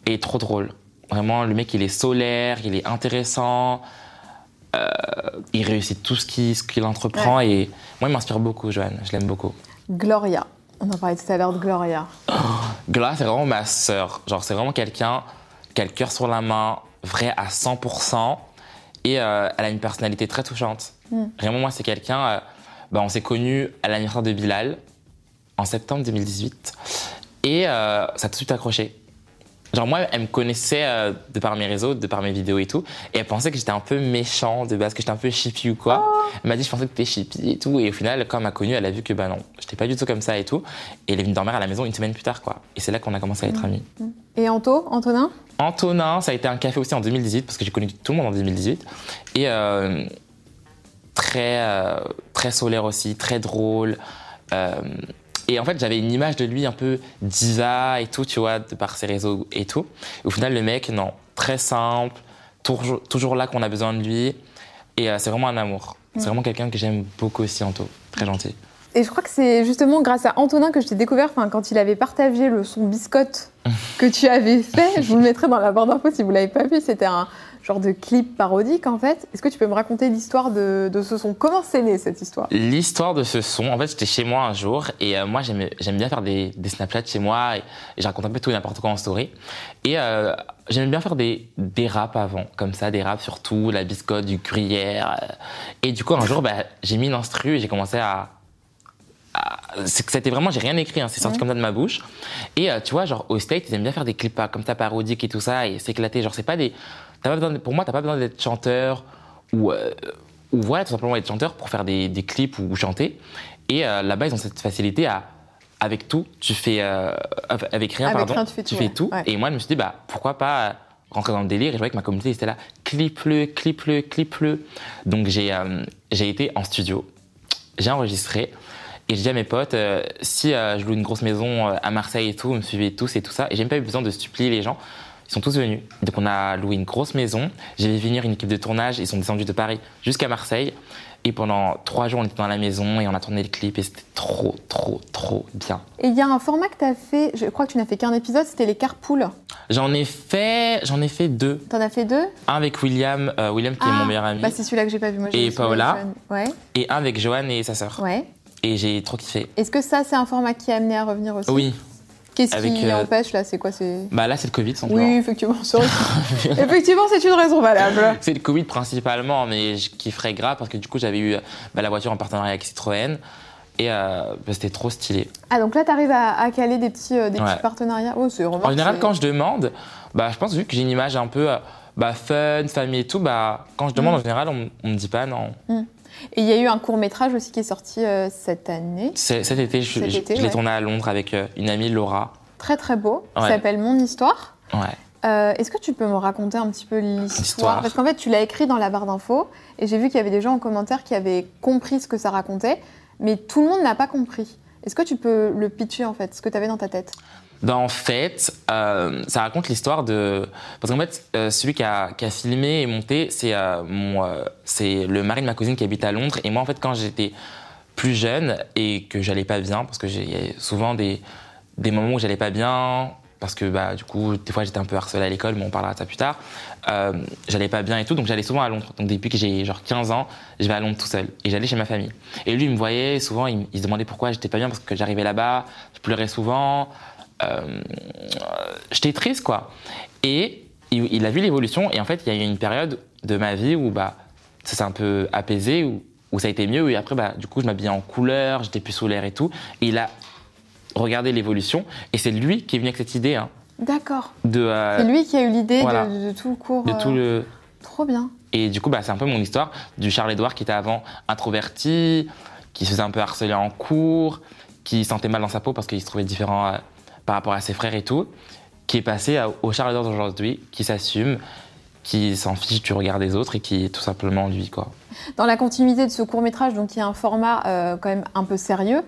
Et trop drôle. Vraiment, le mec, il est solaire, il est intéressant. Euh, il réussit tout ce qu'il ce qu'il entreprend et moi il m'inspire beaucoup Joanne, je l'aime beaucoup. Gloria. On en parlait tout à l'heure de Gloria. Gla c'est vraiment ma sœur, genre c'est vraiment quelqu'un qui a le cœur sur la main, vrai à 100% et euh, elle a une personnalité très touchante. Mm. Vraiment moi c'est quelqu'un, euh, bah, on s'est connus à l'anniversaire de Bilal en septembre 2018 et euh, ça a tout de suite accroché. Genre moi, elle me connaissait euh, de par mes réseaux, de par mes vidéos et tout, et elle pensait que j'étais un peu méchant de base, que j'étais un peu chippy ou quoi. Elle m'a dit je pensais que t'étais chippy et tout, et au final, quand elle m'a connu, elle a vu que bah non, j'étais pas du tout comme ça et tout, et elle est venue dormir à la maison une semaine plus tard quoi. Et c'est là qu'on a commencé à être amis. Et Anto, Antonin? Antonin, ça a été un café aussi en 2018 parce que j'ai connu tout le monde en 2018 et euh, très euh, très solaire aussi, très drôle. euh, et en fait, j'avais une image de lui un peu diva et tout, tu vois, de par ses réseaux et tout. Et au final, le mec, non, très simple, toujours, toujours là qu'on a besoin de lui. Et c'est vraiment un amour. C'est vraiment quelqu'un que j'aime beaucoup aussi, Anto. Très gentil. Et je crois que c'est justement grâce à Antonin que je t'ai découvert, enfin, quand il avait partagé le son biscotte que tu avais fait. Je vous le mettrai dans la barre d'infos si vous l'avez pas vu. C'était un genre de clip parodique en fait. Est-ce que tu peux me raconter l'histoire de, ce son? Comment c'est né cette histoire? L'histoire de ce son, en fait, j'étais chez moi un jour et euh, moi, j'aime bien faire des, des Snapchats chez moi et, je raconte un peu tout et n'importe quoi en story. Et euh, j'aime bien faire des, des raps avant, comme ça, des raps sur tout, la biscotte, du gruyère. euh. et du coup, un jour, bah, j'ai mis une instru et j'ai commencé à. Que C'était vraiment, j'ai rien écrit, hein, c'est sorti comme ça de ma bouche. Et euh, tu vois, genre, au State, ils aiment bien faire des clips pas comme ça, parodiques et tout ça, et s'éclater. Genre, c'est pas des. t'as pas besoin de- pour moi, t'as pas besoin d'être chanteur ou. euh, ou voilà, tout simplement être chanteur pour faire des, des clips ou, chanter. Et euh, là-bas, ils ont cette facilité à, avec tout, tu fais, avec rien, Avec pardon, rien, tu fais tout, ouais. Ouais. Et moi, je me suis dit, bah, pourquoi pas rentrer dans le délire? Et je voyais que ma communauté était là, clip-le, clip-le, clip-le. Donc j'ai j'ai été en studio, j'ai enregistré Et je dis à mes potes, euh, si euh, je loue une grosse maison euh, à Marseille et tout, vous me suivez tous et tout ça. Et j'ai même pas eu besoin de supplier les gens. Ils sont tous venus. Donc on a loué une grosse maison. J'ai fait venir une équipe de tournage. Ils sont descendus de Paris jusqu'à Marseille. Et pendant trois jours, on était dans la maison et on a tourné le clip et c'était trop, trop, trop bien. Et il y a un format que tu as fait, je crois que tu n'as fait qu'un épisode, c'était les carpools. J'en ai fait, j'en ai fait deux. T'en as fait deux? Un avec William, euh, William qui est mon meilleur ami, Bah c'est celui-là que j'ai pas vu moi. Et vu Paola. Joanne. Ouais, et un avec Johan et sa sœur. ouais. Et j'ai trop kiffé. Est-ce que ça c'est un format qui est amené à revenir aussi Oui. Qu'est-ce qui euh, empêche là C'est quoi Bah là, c'est le Covid, simplement. Oui, effectivement, effectivement, c'est une raison valable. [laughs] C'est le Covid principalement, mais je kifferais grave parce que du coup, j'avais eu bah, la voiture en partenariat avec Citroën et euh, bah, c'était trop stylé. Ah donc là, t'arrives à, à caler des petits, euh, des Ouais. petits partenariats. Oh, c'est remarque, En général, quand je demande, bah, je pense vu que j'ai une image un peu euh, bah, fun, famille et tout, bah, quand je demande, Mm. en général, on, on me dit pas non. Et il y a eu un court métrage aussi qui est sorti euh, cette année, C'est- Cet été, je, je- je l'ai ouais. tourné à Londres avec euh, une amie, Laura. très très beau, Ouais. s'appelle Mon Histoire. Ouais. Euh, Est-ce que tu peux me raconter un petit peu l'histoire? L'histoire. Parce qu'en fait, tu l'as écrit dans la barre d'infos et j'ai vu qu'il y avait des gens en commentaire qui avaient compris ce que ça racontait, mais tout le monde n'a pas compris. Est-ce que tu peux le pitcher en fait, ce que tu avais dans ta tête? Ben, en fait, euh, ça raconte l'histoire de. Parce qu'en fait, euh, celui qui a, filmé et monté, c'est euh, c'est le mari de ma cousine qui habite à Londres. Et moi, en fait, quand j'étais plus jeune et que j'allais pas bien, parce que j'ai souvent des, des moments où j'allais pas bien, parce que bah, du coup, des fois j'étais un peu harcelé à l'école, mais on parlera de ça plus tard. Euh, j'allais pas bien et tout, donc j'allais souvent à Londres. Donc depuis que j'ai genre 15 ans, je vais à Londres tout seul. Et j'allais chez ma famille. Et lui, il me voyait, souvent, il, il se demandait pourquoi j'étais pas bien, parce que j'arrivais là-bas, je pleurais souvent. Euh, j'étais triste, quoi. Et il, a vu l'évolution, et en fait, il y a eu une période de ma vie où bah, ça s'est un peu apaisé, où, où ça a été mieux, et après, bah, du coup, je m'habillais en couleur, j'étais plus solaire et tout. Et il a regardé l'évolution, et c'est lui qui est venu avec cette idée hein, D'accord. euh, C'est lui qui a eu l'idée voilà. de, de tout le cours. de euh, tout le. Trop bien. Et du coup, bah, c'est un peu mon histoire du Charles-Édouard qui était avant introverti, qui se faisait un peu harceler en cours, qui se sentait mal dans sa peau parce qu'il se trouvait différent euh, par rapport à ses frères et tout, qui est passé à- au Charles-Édouard d'aujourd'hui, qui s'assume, qui s'en fiche du regard des autres et qui est tout simplement lui, quoi. Dans la continuité de ce court métrage, donc il y a un format euh, quand même un peu sérieux.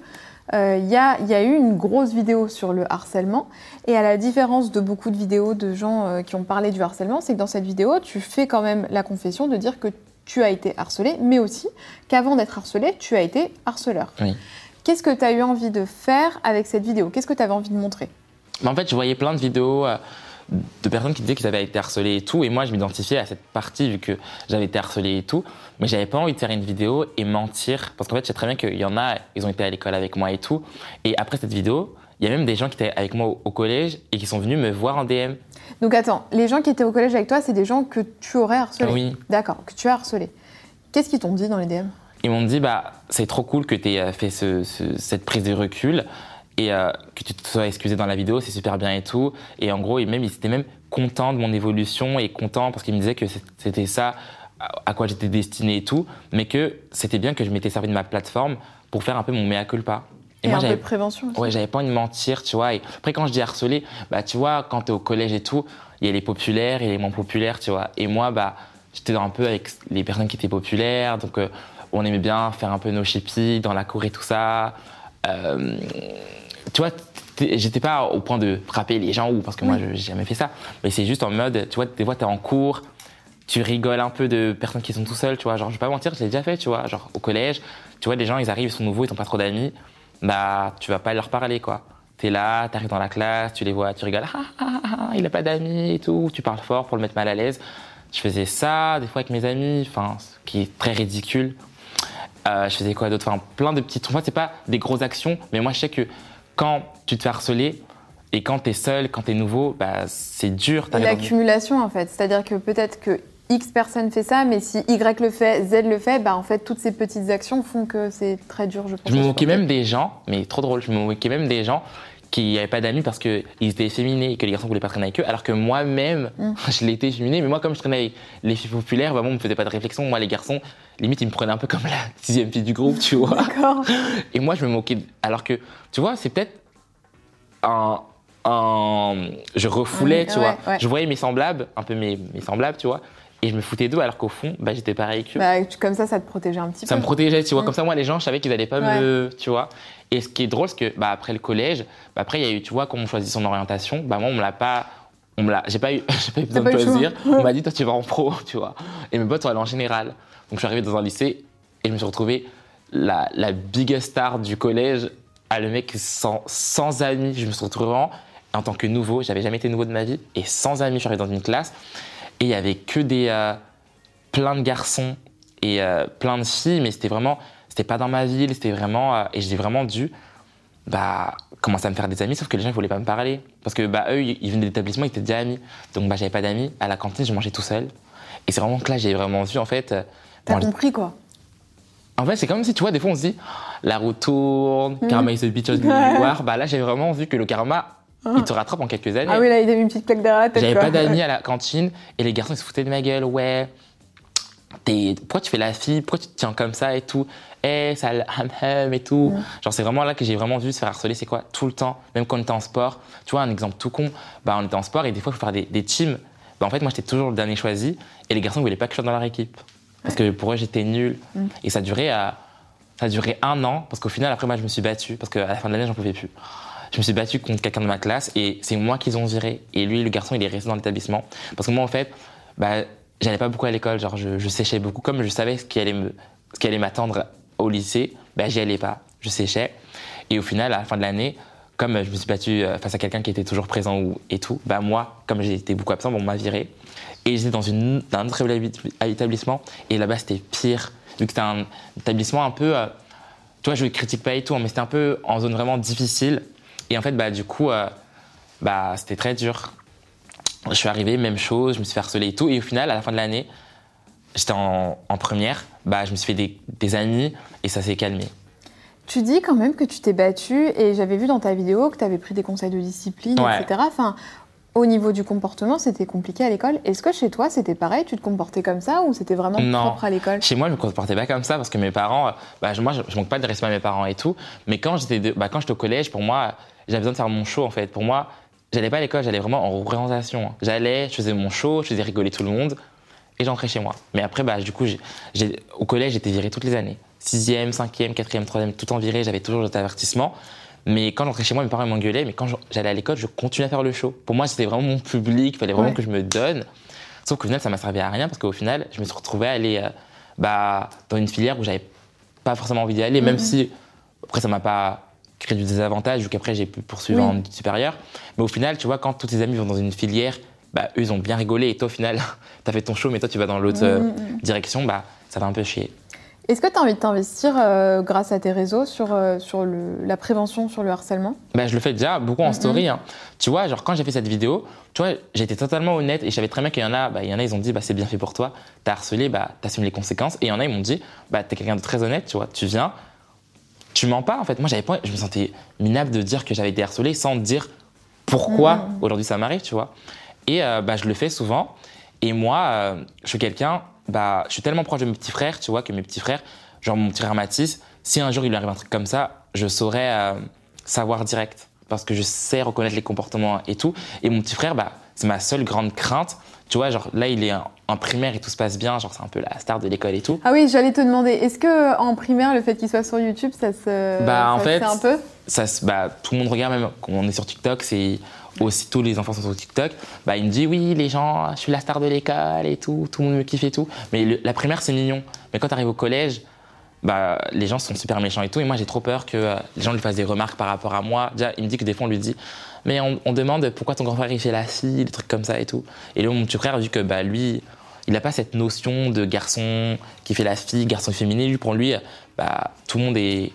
euh, Il y, a, il y a eu une grosse vidéo sur le harcèlement. Et à la différence de beaucoup de vidéos de gens euh, qui ont parlé du harcèlement, c'est que dans cette vidéo, tu fais quand même la confession de dire que tu as été harcelé, mais aussi qu'avant d'être harcelé, tu as été harceleur. Oui. Qu'est-ce que tu as eu envie de faire avec cette vidéo? Qu'est-ce que tu avais envie de montrer? En fait, je voyais plein de vidéos euh, de personnes qui disaient qu'ils avaient été harcelés et tout. Et moi, je m'identifiais à cette partie vu que j'avais été harcelé et tout. Mais j'avais pas envie de faire une vidéo et mentir. Parce qu'en fait, je sais très bien qu'il y en a, ils ont été à l'école avec moi et tout. Et après cette vidéo, il y a même des gens qui étaient avec moi au, au collège et qui sont venus me voir en DM. Donc attends, les gens qui étaient au collège avec toi, c'est des gens que tu aurais harcelés? Oui. D'accord, que tu as harcelé. Qu'est-ce qu'ils t'ont dit dans les DM Ils m'ont dit, bah, c'est trop cool que tu aies fait ce- ce- cette prise de recul et euh, que tu te sois excusé dans la vidéo, c'est super bien et tout. Et en gros, ils, même, ils étaient même contents de mon évolution et contents parce qu'ils me disaient que c'était ça à quoi j'étais destiné et tout, mais que c'était bien que je m'étais servi de ma plateforme pour faire un peu mon mea culpa. Et, un peu de prévention aussi. Ouais, j'avais pas envie de mentir, tu vois. Et après, quand je dis harceler, bah, tu vois, quand t'es au collège et tout, il y a les populaires et les moins populaires, tu vois. Et moi, bah, j'étais un peu avec les personnes qui étaient populaires, donc euh, on aimait bien faire un peu nos chippies dans la cour et tout ça. Euh, tu vois, j'étais pas au point de frapper les gens, ou parce que moi, Oui. j'ai jamais fait ça. Mais c'est juste en mode, tu vois, des fois, t'es en cours, tu rigoles un peu de personnes qui sont tout seuls, tu vois. Genre, je vais pas mentir, je l'ai déjà fait, tu vois. Genre, au collège, tu vois, des gens, ils arrivent, ils sont nouveaux, ils ont pas trop d'amis. Bah, tu vas pas leur parler, quoi. T'es là, t'arrives dans la classe, tu les vois, tu rigoles, ah, ah, ah, ah, il a pas d'amis et tout. Tu parles fort pour le mettre mal à l'aise. Je faisais ça, des fois avec mes amis, enfin, ce qui est très ridicule. Euh, je faisais quoi d'autre? Enfin, plein de petits trucs. Moi, c'est pas des grosses actions, mais moi, je sais que quand tu te fais harceler et quand t'es seul, quand t'es nouveau, bah, c'est dur. L'accumulation en fait. C'est-à-dire que peut-être que X personne fait ça, mais si Y le fait, Z le fait, bah en fait toutes ces petites actions font que c'est très dur, je pense. Je me moquais même des gens, mais trop drôle, je me moquais même des gens qui n'avaient pas d'amis parce qu'ils étaient efféminés et que les garçons voulaient pas traîner avec eux, alors que moi-même, Mm. [laughs] je l'étais efféminé, mais moi, comme je traînais avec les filles populaires, vraiment, on me faisait pas de réflexion. Moi, les garçons, limite, ils me prenaient un peu comme la [laughs] sixième fille du groupe, tu vois. D'accord. Et moi, je me moquais. Alors que, tu vois, c'est peut-être un. un- Je refoulais, tu ouais, vois. ouais. Je voyais mes semblables, un peu mes, mes semblables, tu vois. Et je me foutais d'eux alors qu'au fond, bah, j'étais pareil qu'eux. Bah, comme ça, ça te protégeait un petit Ça peu. me protégeait, tu vois. Mm. Comme ça, moi, les gens, je savais qu'ils allaient pas me. Tu vois. Et ce qui est drôle, c'est que bah, après le collège, bah, après, il y a eu, tu vois, quand on choisit son orientation, bah, moi, on me l'a pas. On me l'a, j'ai pas eu, [laughs] j'ai pas eu besoin de choisir. On m'a dit, toi, tu vas en pro, tu vois. Et mes potes sont allés en général. Donc, je suis arrivé dans un lycée et je me suis retrouvé la, la biggest star du collège, à le mec sans, sans amis. Je me suis retrouvé vraiment en tant que nouveau. J'avais jamais été nouveau de ma vie. Et sans amis, je suis arrivé dans une classe et il y avait que des. euh, plein de garçons et euh, plein de filles, mais c'était vraiment, c'était pas dans ma ville, c'était vraiment, euh, et j'ai vraiment dû, bah, commencer à me faire des amis, sauf que les gens ils voulaient pas me parler, parce que bah eux, ils venaient d'établissement, ils étaient déjà amis, donc bah j'avais pas d'amis. À la cantine, je mangeais tout seul, et c'est vraiment que là j'ai vraiment vu en fait. euh, T'as compris quoi en fait, c'est comme si, tu vois, des fois, on se dit, la roue tourne, Mm. karma is a bitch of the war. Bah là, j'ai vraiment vu que le karma, il te rattrape en quelques années. Ah oui, là, il a mis une petite plaque derrière la tête. J'avais pas d'amis [laughs] à la cantine et les garçons ils se foutaient de ma gueule. Ouais, pourquoi tu fais la fille? Pourquoi tu te tiens comme ça et tout? Eh, ça le ham ham et tout. Genre, c'est vraiment là que j'ai vraiment vu se faire harceler. C'est quoi Tout le temps, même quand on était en sport. Tu vois, un exemple tout con, bah, on était en sport et des fois, il faut faire des, des teams. Bah, en fait, moi, j'étais toujours le dernier choisi et les garçons ne voulaient pas que je sois dans leur équipe. Parce que pour eux, j'étais nul. Mm. Et ça durait, à, ça duré un an parce qu'au final, après, moi, je me suis battu parce qu'à la fin de l'année, j'en pouvais plus. Je me suis battu contre quelqu'un de ma classe et c'est moi qu'ils ont viré. Et lui, le garçon, il est resté dans l'établissement. Parce que moi, en fait, bah, j'allais pas beaucoup à l'école. Genre, je, je séchais beaucoup. Comme je savais ce qui allait me, ce qui allait m'attendre au lycée, bah, j'y allais pas. Je séchais. Et au final, à la fin de l'année, comme je me suis battu euh, face à quelqu'un qui était toujours présent et tout, bah, moi, comme j'ai été beaucoup absent, on m'a viré. Et j'étais dans, une, dans un autre établissement. Et là-bas, c'était pire. Vu que c'était un établissement un peu. euh, tu vois, je ne critique pas et tout, hein, mais c'était un peu en zone vraiment difficile. Et en fait, bah, du coup, euh, bah, c'était très dur. Je suis arrivé, même chose, je me suis fait harceler et tout. Et au final, à la fin de l'année, j'étais en première, bah, je me suis fait des, des amis et ça s'est calmé. Tu dis quand même que tu t'es battu et j'avais vu dans ta vidéo que tu avais pris des conseils de discipline, Ouais. etc. Enfin, au niveau du comportement, c'était compliqué à l'école. Est-ce que chez toi, c'était pareil? Tu te comportais comme ça ou c'était vraiment Non. propre à l'école? Chez moi, je me comportais pas comme ça parce que mes parents, bah, moi, je, je manque pas de respect à mes parents et tout. Mais quand j'étais, de- bah, quand j'étais au collège, pour moi, j'avais besoin de faire mon show en fait. Pour moi, j'allais pas à l'école, j'allais vraiment en représentation. J'allais, je faisais mon show, je faisais rigoler tout le monde et j'entrais chez moi. Mais après, bah, du coup, j'ai- au collège, j'étais viré toutes les années. Sixième, cinquième, quatrième, troisième, tout en viré, j'avais toujours des avertissements. Mais quand j'entrais chez moi, mes parents m'engueulaient. Mais quand j'allais à l'école, je continuais à faire le show. Pour moi, c'était vraiment mon public, il fallait vraiment Ouais. que je me donne. Sauf qu'au final, ça m'a servi à rien parce qu'au final, je me suis retrouvé à aller euh, bah, dans une filière où j'avais pas forcément envie d'y aller, même si après ça m'a pas créé du désavantage vu qu'après j'ai pu poursuivre Oui. en études supérieures. Mais au final, tu vois, quand tous tes amis vont dans une filière, bah, eux ils ont bien rigolé et toi au final, [laughs] t'as fait ton show, mais toi tu vas dans l'autre euh, Mhm. direction, bah ça va un peu chier. Est-ce que tu as envie de t'investir euh, grâce à tes réseaux sur, euh, sur le- la prévention sur le harcèlement? Bah, je le fais déjà beaucoup en story. hein. Tu vois, genre quand j'ai fait cette vidéo, tu vois, été totalement honnête et je savais très bien qu'il y en a, bah, il y en a, ils ont dit, bah, c'est bien fait pour toi, t'as harcelé, bah, t'assumes les conséquences. Et il y en a, ils m'ont dit, bah, t'es quelqu'un de très honnête, tu vois, tu viens, tu mens pas en fait. Moi, j'avais pas, je me sentais minable de dire que j'avais été harcelé sans dire pourquoi aujourd'hui ça m'arrive, tu vois. Et euh, bah, je le fais souvent. Et moi, euh, je suis quelqu'un, bah, je suis tellement proche de mes petits frères, tu vois, que mes petits frères, genre mon petit frère Mathis, si un jour il lui arrive un truc comme ça, je saurais euh, savoir direct. Parce que je sais reconnaître les comportements et tout. Et mon petit frère, bah, c'est ma seule grande crainte. Tu vois, genre là, il est en, primaire et tout se passe bien. Genre, c'est un peu la star de l'école et tout. Ah oui, j'allais te demander, est-ce que en primaire, le fait qu'il soit sur YouTube, ça se. Bah, en ça fait, un peu? ça, se- bah, tout le monde regarde, même quand on est sur TikTok, c'est aussi tous les enfants sont sur TikTok. Bah, il me dit oui, les gens, je suis la star de l'école et tout, tout le monde me kiffe et tout. Mais le- la primaire, c'est mignon. Mais quand tu arrives au collège, bah, les gens sont super méchants et tout. Et moi, j'ai trop peur que euh, les gens lui fassent des remarques par rapport à moi. Déjà, il me dit que des fois, on lui dit mais on, on demande pourquoi ton grand frère il fait la fille, des trucs comme ça et tout. Et là, mon petit frère, vu que bah, lui, il n'a pas cette notion de garçon qui fait la fille, garçon féminin. Lui, pour lui, bah, tout le monde est,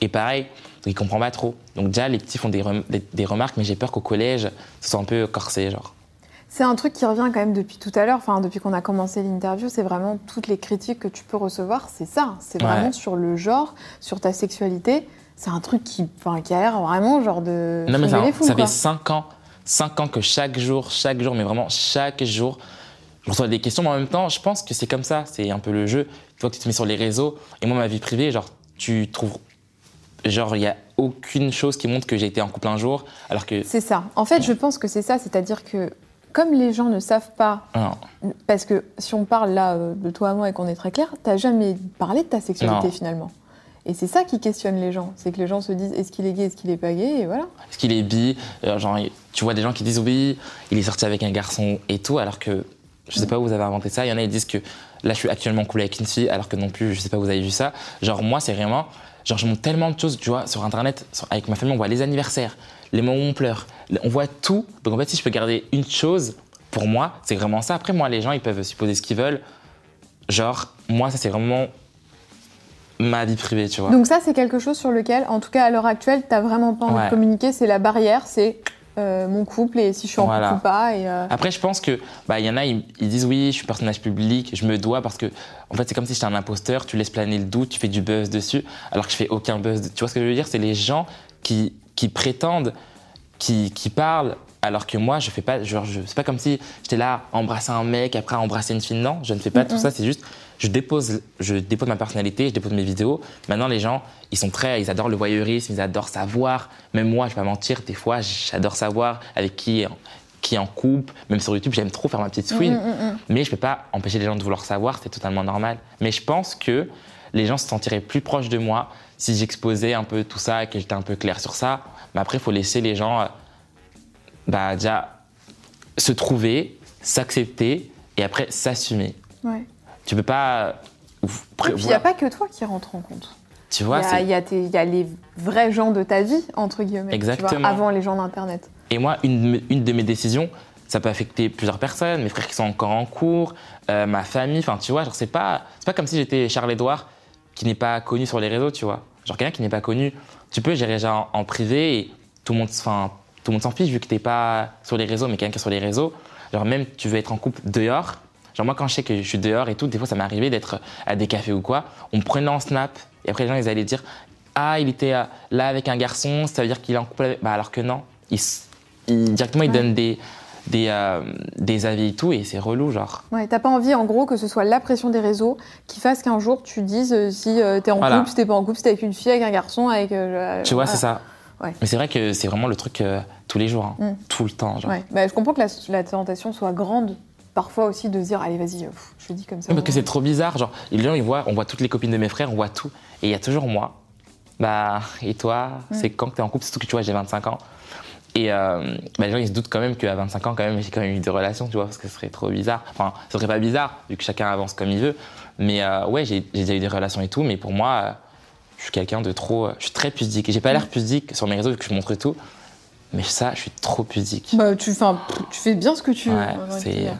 est pareil. Donc, il comprend pas trop. Donc, déjà, les petits font des, rem- des, des remarques, mais j'ai peur qu'au collège, ce soit un peu corsé, genre. C'est un truc qui revient quand même depuis tout à l'heure, enfin depuis qu'on a commencé l'interview, c'est vraiment toutes les critiques que tu peux recevoir, c'est ça, c'est Ouais. vraiment sur le genre, sur ta sexualité, c'est un truc qui, enfin, qui a l'air vraiment genre de Non, mais ça, fait 5 ans, 5 ans que chaque jour, chaque jour, mais vraiment chaque jour, je reçois des questions, mais en même temps, je pense que c'est comme ça, c'est un peu le jeu. Tu vois que tu te mets sur les réseaux, et moi, ma vie privée, genre, tu trouves. Genre, il n'y a aucune chose qui montre que j'ai été en couple un jour, alors que. C'est ça. En fait, je pense que c'est ça, c'est-à-dire que comme les gens ne savent pas, Non. parce que si on parle là euh, de toi à moi et qu'on est très clair, t'as jamais parlé de ta sexualité Non. finalement. Et c'est ça qui questionne les gens. C'est que les gens se disent est-ce qu'il est gay, est-ce qu'il est pas gay, et voilà. Est-ce qu'il est bi Euh, Genre, tu vois des gens qui disent oui, il est sorti avec un garçon et tout, alors que je sais pas où vous avez inventé ça. Il y en a qui disent que là, je suis actuellement cool avec une fille, alors que non plus, je sais pas où vous avez vu ça. Genre, moi, c'est vraiment. Genre, je montre tellement de choses, tu vois, sur internet, avec ma famille, on voit les anniversaires, les moments où on pleure, on voit tout. Donc, en fait, si je peux garder une chose, pour moi, c'est vraiment ça. Après, moi, les gens, ils peuvent supposer ce qu'ils veulent. Genre, moi, ça, c'est vraiment ma vie privée, tu vois. Donc ça, c'est quelque chose sur lequel, en tout cas à l'heure actuelle, t'as vraiment pas envie de communiquer. C'est la barrière, c'est euh, mon couple et si je suis en Voilà. couple ou pas. Et, euh, Après, je pense que bah, il y en a, ils, ils disent oui, je suis personnage public, je me dois parce que en fait, c'est comme si j'étais un imposteur. Tu laisses planer le doute, tu fais du buzz dessus, alors que je fais aucun buzz. Tu vois ce que je veux dire? C'est les gens qui, qui prétendent, qui, qui parlent, alors que moi, je fais pas. Genre, je, c'est pas comme si j'étais là à embrasser un mec, après à embrasser une fille. Non, je ne fais pas tout ça. C'est juste, je dépose, je dépose ma personnalité, je dépose mes vidéos. Maintenant, les gens, ils sont très, ils adorent le voyeurisme, ils adorent savoir. Même moi, je vais pas mentir, des fois, j'adore savoir avec qui qui est en couple, même sur YouTube, j'aime trop faire ma petite fouine. Mais je peux pas empêcher les gens de vouloir savoir, c'est totalement normal. Mais je pense que les gens se sentiraient plus proches de moi si j'exposais un peu tout ça et que j'étais un peu clair sur ça. Mais après, il faut laisser les gens euh, bah, déjà se trouver, s'accepter et après s'assumer. ouais. Tu peux pas. Il n'y a pas que toi qui rentre en compte. Tu vois, il y a y les vrais gens de ta vie, entre guillemets. tu vois, Exactement. avant les gens d'Internet. Et moi, une, de mes- une de mes décisions, ça peut affecter plusieurs personnes, mes frères qui sont encore en cours, euh, ma famille, enfin tu vois, genre c'est pas, c'est pas comme si j'étais Charles-Édouard qui n'est pas connu sur les réseaux, tu vois. Genre quelqu'un qui n'est pas connu, tu peux gérer déjà en, en privé et tout le monde, enfin, tout le monde s'en fiche vu que t'es pas sur les réseaux, mais quelqu'un qui est sur les réseaux, genre même tu veux être en couple dehors, genre moi quand je sais que je suis dehors et tout, des fois ça m'est arrivé d'être à des cafés ou quoi, on me prenait en snap et après les gens ils allaient dire ah il était euh, là avec un garçon, ça veut dire qu'il est en couple avec... Bah alors que non, ils, s- ils- directement ils Ouais. donnent des, des, euh, des avis et tout et c'est relou genre. Ouais, t'as pas envie, en gros, que ce soit la pression des réseaux qui fasse qu'un jour tu dises euh, si euh, t'es en Voilà. couple, si t'es pas en couple, si t'es avec une fille, avec un garçon, avec. Tu vois, voilà. c'est ça. Ouais. Mais c'est vrai que c'est vraiment le truc euh, tous les jours, hein. Mm. tout le temps. Genre. Ouais. Bah, je comprends que la, la tentation soit grande, parfois aussi de se dire allez, vas-y, euh, je le dis comme ça. Parce que c'est trop bizarre. Genre, les gens, ils voient, on voit toutes les copines de mes frères, on voit tout. Et il y a toujours moi. Bah, et toi, c'est quand que t'es en couple? Surtout que tu vois, j'ai 25 ans. Et euh, bah, les gens, ils se doutent quand même qu'à 25 ans, quand même, j'ai quand même eu des relations, tu vois, parce que ce serait trop bizarre. Enfin, ce serait pas bizarre, vu que chacun avance comme il veut. Mais euh, ouais, j'ai déjà eu des relations et tout. Mais pour moi, je suis quelqu'un de trop. euh, je suis très pudique. J'ai pas l'air pudique sur mes réseaux, vu que je montre tout. Mais ça, je suis trop pudique. Bah, tu, enfin, tu fais bien ce que tu Ouais, dire.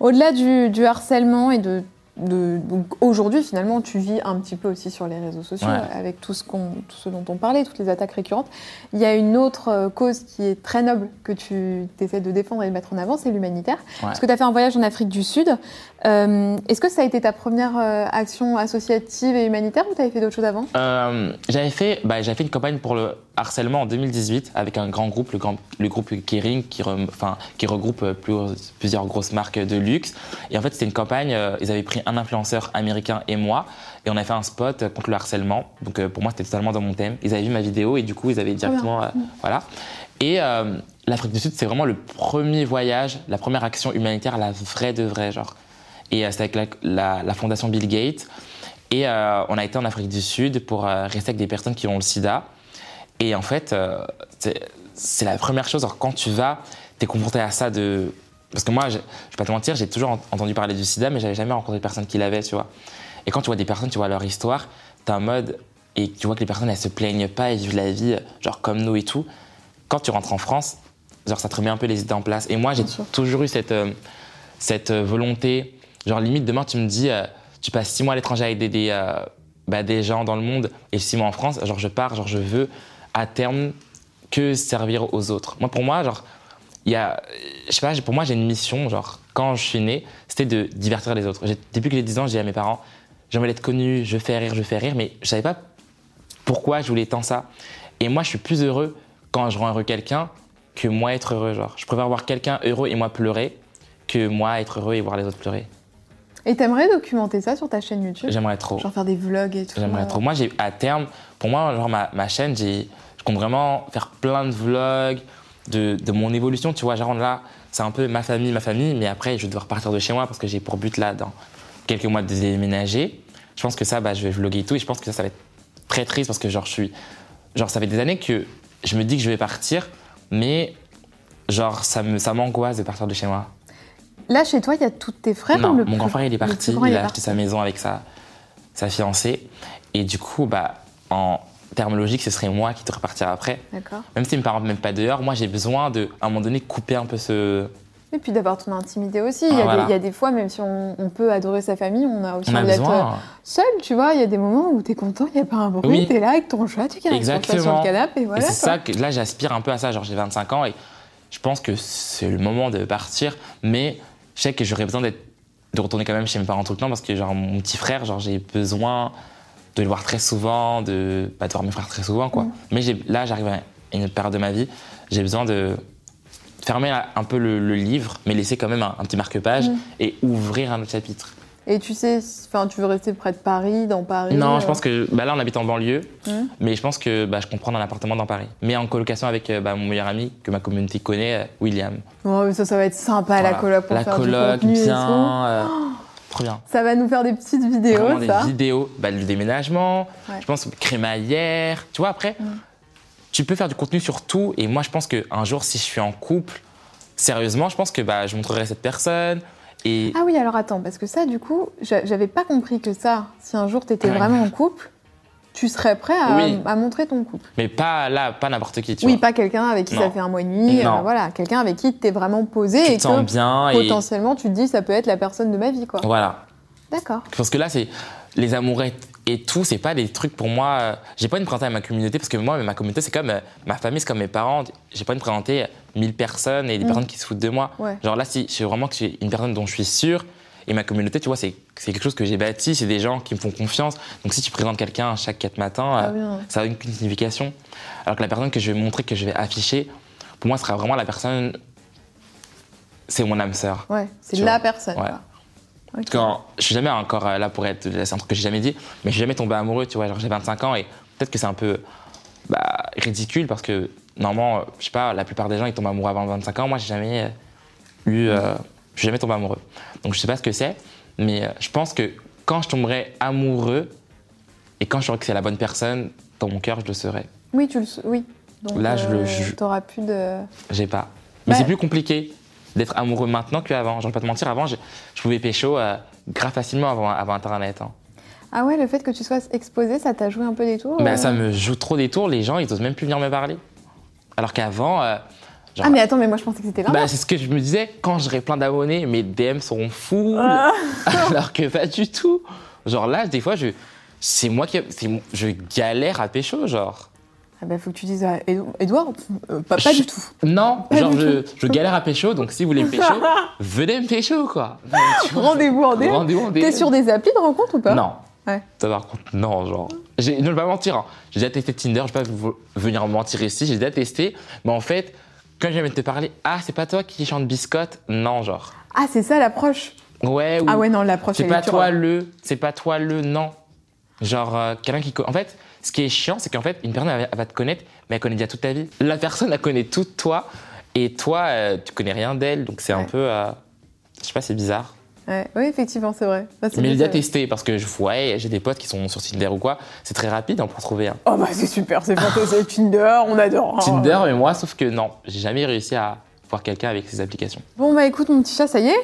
Au-delà du, du harcèlement et de. de aujourd'hui, finalement, tu vis un petit peu aussi sur les réseaux sociaux Ouais. avec tout ce, tout ce dont on parlait, toutes les attaques récurrentes. Il y a une autre euh, cause qui est très noble que tu essaies de défendre et de mettre en avant, c'est l'humanitaire. Parce que tu as fait un voyage en Afrique du Sud. Euh, est-ce que ça a été ta première euh, action associative et humanitaire ou tu avais fait d'autres choses avant? Euh, j'avais fait, bah, fait une campagne pour le harcèlement en 2018 avec un grand groupe, le, grand, le groupe Kering, qui, rem- enfin, qui regroupe plus- plusieurs grosses marques de luxe. Et en fait, c'était une campagne, ils avaient pris un influenceur américain et moi, et on a fait un spot contre le harcèlement. Donc pour moi, c'était totalement dans mon thème. Ils avaient vu ma vidéo et du coup, ils avaient directement. euh, voilà. Et l'Afrique du Sud, c'est vraiment le premier voyage, la première action humanitaire, la vraie de vraie, genre. Et euh, c'était avec la, la- la fondation Bill Gates. Et euh, on a été en Afrique du Sud pour euh, rester avec des personnes qui ont le sida. Et en fait, c'est la première chose. Alors, quand tu vas, tu es confronté à ça de. Parce que moi, je, je vais pas te mentir, j'ai toujours ent- entendu parler du sida, mais j'avais jamais rencontré de personne qui l'avait, tu vois. Et quand tu vois des personnes, tu vois leur histoire, tu en mode. Et tu vois que les personnes, elles se plaignent pas, elles vivent la vie, genre comme nous et tout. Quand tu rentres en France, genre ça te remet un peu les idées en place. Et moi, j'ai toujours eu cette, cette volonté. Genre, limite, demain, tu me dis, euh, tu passes six mois à l'étranger avec des, des, euh, bah, des gens dans le monde et six mois en France, genre, je pars, genre, je veux à terme que servir aux autres. Moi, pour moi, genre, il y a, je sais pas, pour moi, j'ai une mission, genre, quand je suis né, c'était de divertir les autres. Depuis que j'ai 10 ans, j'ai dit à mes parents, j'aimerais être connu, je fais rire, je fais rire, mais je savais pas pourquoi je voulais tant ça. Et moi, je suis plus heureux quand je rends heureux quelqu'un que moi être heureux, genre. Je préfère voir quelqu'un heureux et moi pleurer que moi être heureux et voir les autres pleurer. Et t'aimerais documenter ça sur ta chaîne YouTube? J'aimerais trop. Genre faire des vlogs et tout J'aimerais euh, trop. Moi, j'ai à terme, pour moi, genre ma, ma chaîne, j'ai, je compte vraiment faire plein de vlogs de, de mon évolution. Tu vois, genre là, c'est un peu ma famille, ma famille, mais après, je vais devoir partir de chez moi parce que j'ai pour but là, dans quelques mois, de déménager. Je pense que ça, bah, je vais vlogger et tout, et je pense que ça, ça va être très triste parce que genre, je suis. Genre, ça fait des années que je me dis que je vais partir, mais genre, ça me- ça m'angoisse de partir de chez moi. Là, chez toi, il y a tous tes frères Non, le mon grand frère, il est parti. grand, il a acheté sa maison avec sa, sa fiancée. Et du coup, bah, en termes logiques, ce serait moi qui devrais partir après. D'accord. Même si mes parents ne m'aiment pas dehors, moi, j'ai besoin de, à un moment donné, couper un peu ce. Et puis d'avoir ton intimité aussi. Il y, a Ah, voilà. des, il y a des fois, même si on, on peut adorer sa famille, on a aussi On a d'être besoin. seul, tu vois. Il y a des moments où t'es content, il n'y a pas un bruit, Oui. t'es là avec ton chat, tu sur le canapé, et voilà. c'est ça que là, j'aspire un peu à ça. Genre, j'ai 25 ans et je pense que c'est le moment de partir. Mais je sais que j'aurais besoin d'être, de retourner quand même chez mes parents tout le temps parce que, genre, mon petit frère, genre, j'ai besoin de le voir très souvent, de pas de voir mes frères très souvent, quoi. Mais j'ai- là, j'arrive à une période de ma vie, j'ai besoin de fermer un peu le, le livre, mais laisser quand même un, un petit marque-page et ouvrir un autre chapitre. Et tu sais, enfin, tu veux rester près de Paris, dans Paris Non, euh, je pense que bah là, on habite en banlieue, Mhm. mais je pense que bah, je comprends dans l'appartement dans Paris. Mais en colocation avec euh, bah, mon meilleur ami que ma communauté connaît, euh, William. Ouais, mais ça, ça va être sympa la coloc pour La faire coloc, du contenu et tout. bien, euh, trop bien. Ça va nous faire des petites vidéos, Vraiment des ça. vidéos, bah, le déménagement, Ouais. je pense crémaillère. Tu vois, après, Mhm. tu peux faire du contenu sur tout. Et moi, je pense qu'un jour, si je suis en couple, sérieusement, je pense que bah, je montrerai cette personne. Et Ah oui, alors attends, parce que ça, du coup, j'a- j'avais pas compris que ça, si un jour t'étais Ouais. vraiment en couple, tu serais prêt à, Oui. à montrer ton couple. Mais pas là, pas n'importe qui, tu Oui, vois. pas quelqu'un avec qui ça fait un mois et demi, Non. euh, voilà, quelqu'un avec qui t'es vraiment posé tu et que bien. Et potentiellement tu te dis ça peut être la personne de ma vie, quoi. voilà. D'accord. Parce que là, c'est les amourettes et tout, c'est pas des trucs pour moi. euh, J'ai pas une présenter à ma communauté parce que moi, ma communauté, c'est comme euh, ma famille, c'est comme mes parents. J'ai pas une présenter 1000 personnes et des Mm. personnes qui se foutent de moi. Ouais. Genre là, si je suis vraiment que j'ai une personne dont je suis sûr et ma communauté, tu vois, c'est quelque chose que j'ai bâti, c'est des gens qui me font confiance. Donc si tu présentes quelqu'un chaque 4 matins, Ah euh, ça a une signification. Alors que la personne que je vais montrer, que je vais afficher, pour moi, ce sera vraiment la personne. C'est mon âme sœur. Ouais, c'est la vois. personne. Ouais. Quoi. Ok. Quand je suis jamais encore euh, là pour être, c'est un truc que j'ai jamais dit, mais je suis jamais tombé amoureux, tu vois. Genre j'ai 25 ans et peut-être que c'est un peu bah, ridicule parce que normalement, euh, je sais pas, la plupart des gens ils tombent amoureux avant 25 ans. Moi j'ai jamais euh, eu, euh, je suis jamais tombé amoureux. Donc je sais pas ce que c'est, mais je pense que quand je tomberai amoureux et quand je saurai que c'est la bonne personne, dans mon cœur je le serai. Oui, tu le oui. Donc Là, je le- je- t'auras plus de J'ai pas. Mais c'est plus compliqué d'être amoureux maintenant qu'avant. Je vais pas te mentir, avant je, je pouvais pécho euh, grave facilement avant, avant Internet. hein. Ah ouais, le fait que tu sois exposé, ça t'a joué un peu des tours Bah, euh ça me joue trop des tours, les gens ils osent même plus venir me parler. Alors qu'avant, euh, Ah mais attends, mais moi je pensais que c'était bah, l'inverse. c'est ce que je me disais, quand j'aurai plein d'abonnés, mes DM seront fous. Ah. [laughs] alors que pas du tout. Genre là, des fois, je, c'est moi qui, je galère à pécho, genre. Ah bah faut que tu dises à Édouard, euh, pas, pas Je- du tout. Non, Pas genre je, je galère à pécho, donc si vous voulez me pécho, [laughs] venez me pécho, quoi. [laughs] Rendez-vous en. Rendez-vous en. T'es sur des applis de rencontre ou pas? Non. Ouais. Ça, par contre, non, genre. J'ai- Ne vais pas mentir, hein. j'ai déjà testé Tinder, je vais pas venir mentir ici, j'ai déjà testé, mais en fait, quand je viens de te parler, ah, c'est pas toi qui chante biscotte? Non, genre. Ah c'est ça l'approche? Ouais, ou Ah ouais non l'approche. c'est pas toi le, c'est pas toi le, non. Genre, euh, quelqu'un qui. En fait, ce qui est chiant, c'est qu'en fait, une personne, elle, va- elle va te connaître, mais elle connaît déjà toute ta vie. La personne, elle connaît tout de toi, et toi, euh, tu connais rien d'elle, donc c'est un peu. euh, je sais pas, c'est bizarre. Ouais, oui effectivement c'est vrai. C'est Mais j'ai déjà testé parce que je ouais, j'ai des potes qui sont sur Tinder ou quoi. C'est très rapide hein, pour trouver un. Oh bah c'est super, c'est fantastique. [laughs] Tinder, on adore. hein. Tinder, mais moi, sauf que non, j'ai jamais réussi à voir quelqu'un avec ces applications. Bon bah écoute mon petit chat, ça y est.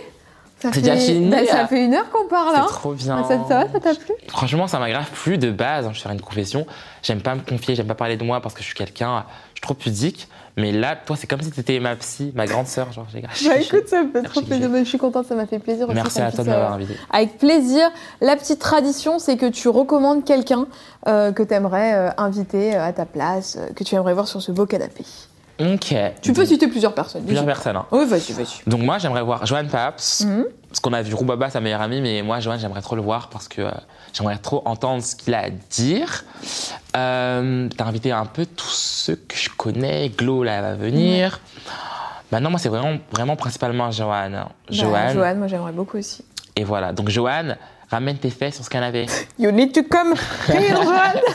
Ça C'est déjà fini, bah, ça fait une heure qu'on parle. C'est Hein. trop bien. Ah, ça, ça va, ça t'a plu? Franchement, ça m'a grave plu de base. hein, je vais faire une confession. J'aime pas me confier, j'aime pas parler de moi parce que je suis quelqu'un, je suis trop pudique. Mais là, toi, c'est comme si t'étais ma psy, ma grande sœur. Genre. Bah écoute, ça me fait trop plaisir. Gigi. Je suis contente, ça m'a fait plaisir aussi. Merci à toi de m'avoir euh, invité. Avec plaisir. La petite tradition, c'est que tu recommandes quelqu'un euh, que tu aimerais inviter euh, à ta place, euh, que tu aimerais voir sur ce beau canapé. Ok. Tu peux citer plusieurs personnes. Plusieurs personnes. hein. Oui, vas-y, vas-y. Donc moi, j'aimerais voir Joanne Paps. Mhm. Parce qu'on a vu Roubaba, sa meilleure amie, mais moi, Joanne, j'aimerais trop le voir parce que euh, j'aimerais trop entendre ce qu'il a à dire. Euh, T'as invité un peu tous ceux que je connais. Glo, là, elle va venir. Maintenant, moi, c'est vraiment, vraiment principalement Joanne. hein. Bah, Joanne. Joanne, moi j'aimerais beaucoup aussi. Et voilà. Donc, Joanne, ramène tes fesses sur ce canapé. [laughs] You need to come here, Joanne. [laughs]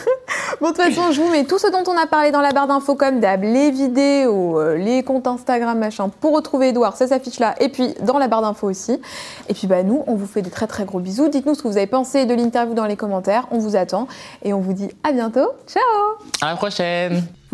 Bon, de toute façon, je vous mets tout ce dont on a parlé dans la barre d'infos, comme d'hab, les vidéos, euh, les comptes Instagram, machin, pour retrouver Edouard, ça s'affiche là, et puis dans la barre d'infos aussi. Et puis, bah, nous, on vous fait des très très gros bisous. Dites-nous ce que vous avez pensé de l'interview dans les commentaires. On vous attend. Et on vous dit à bientôt. Ciao À la prochaine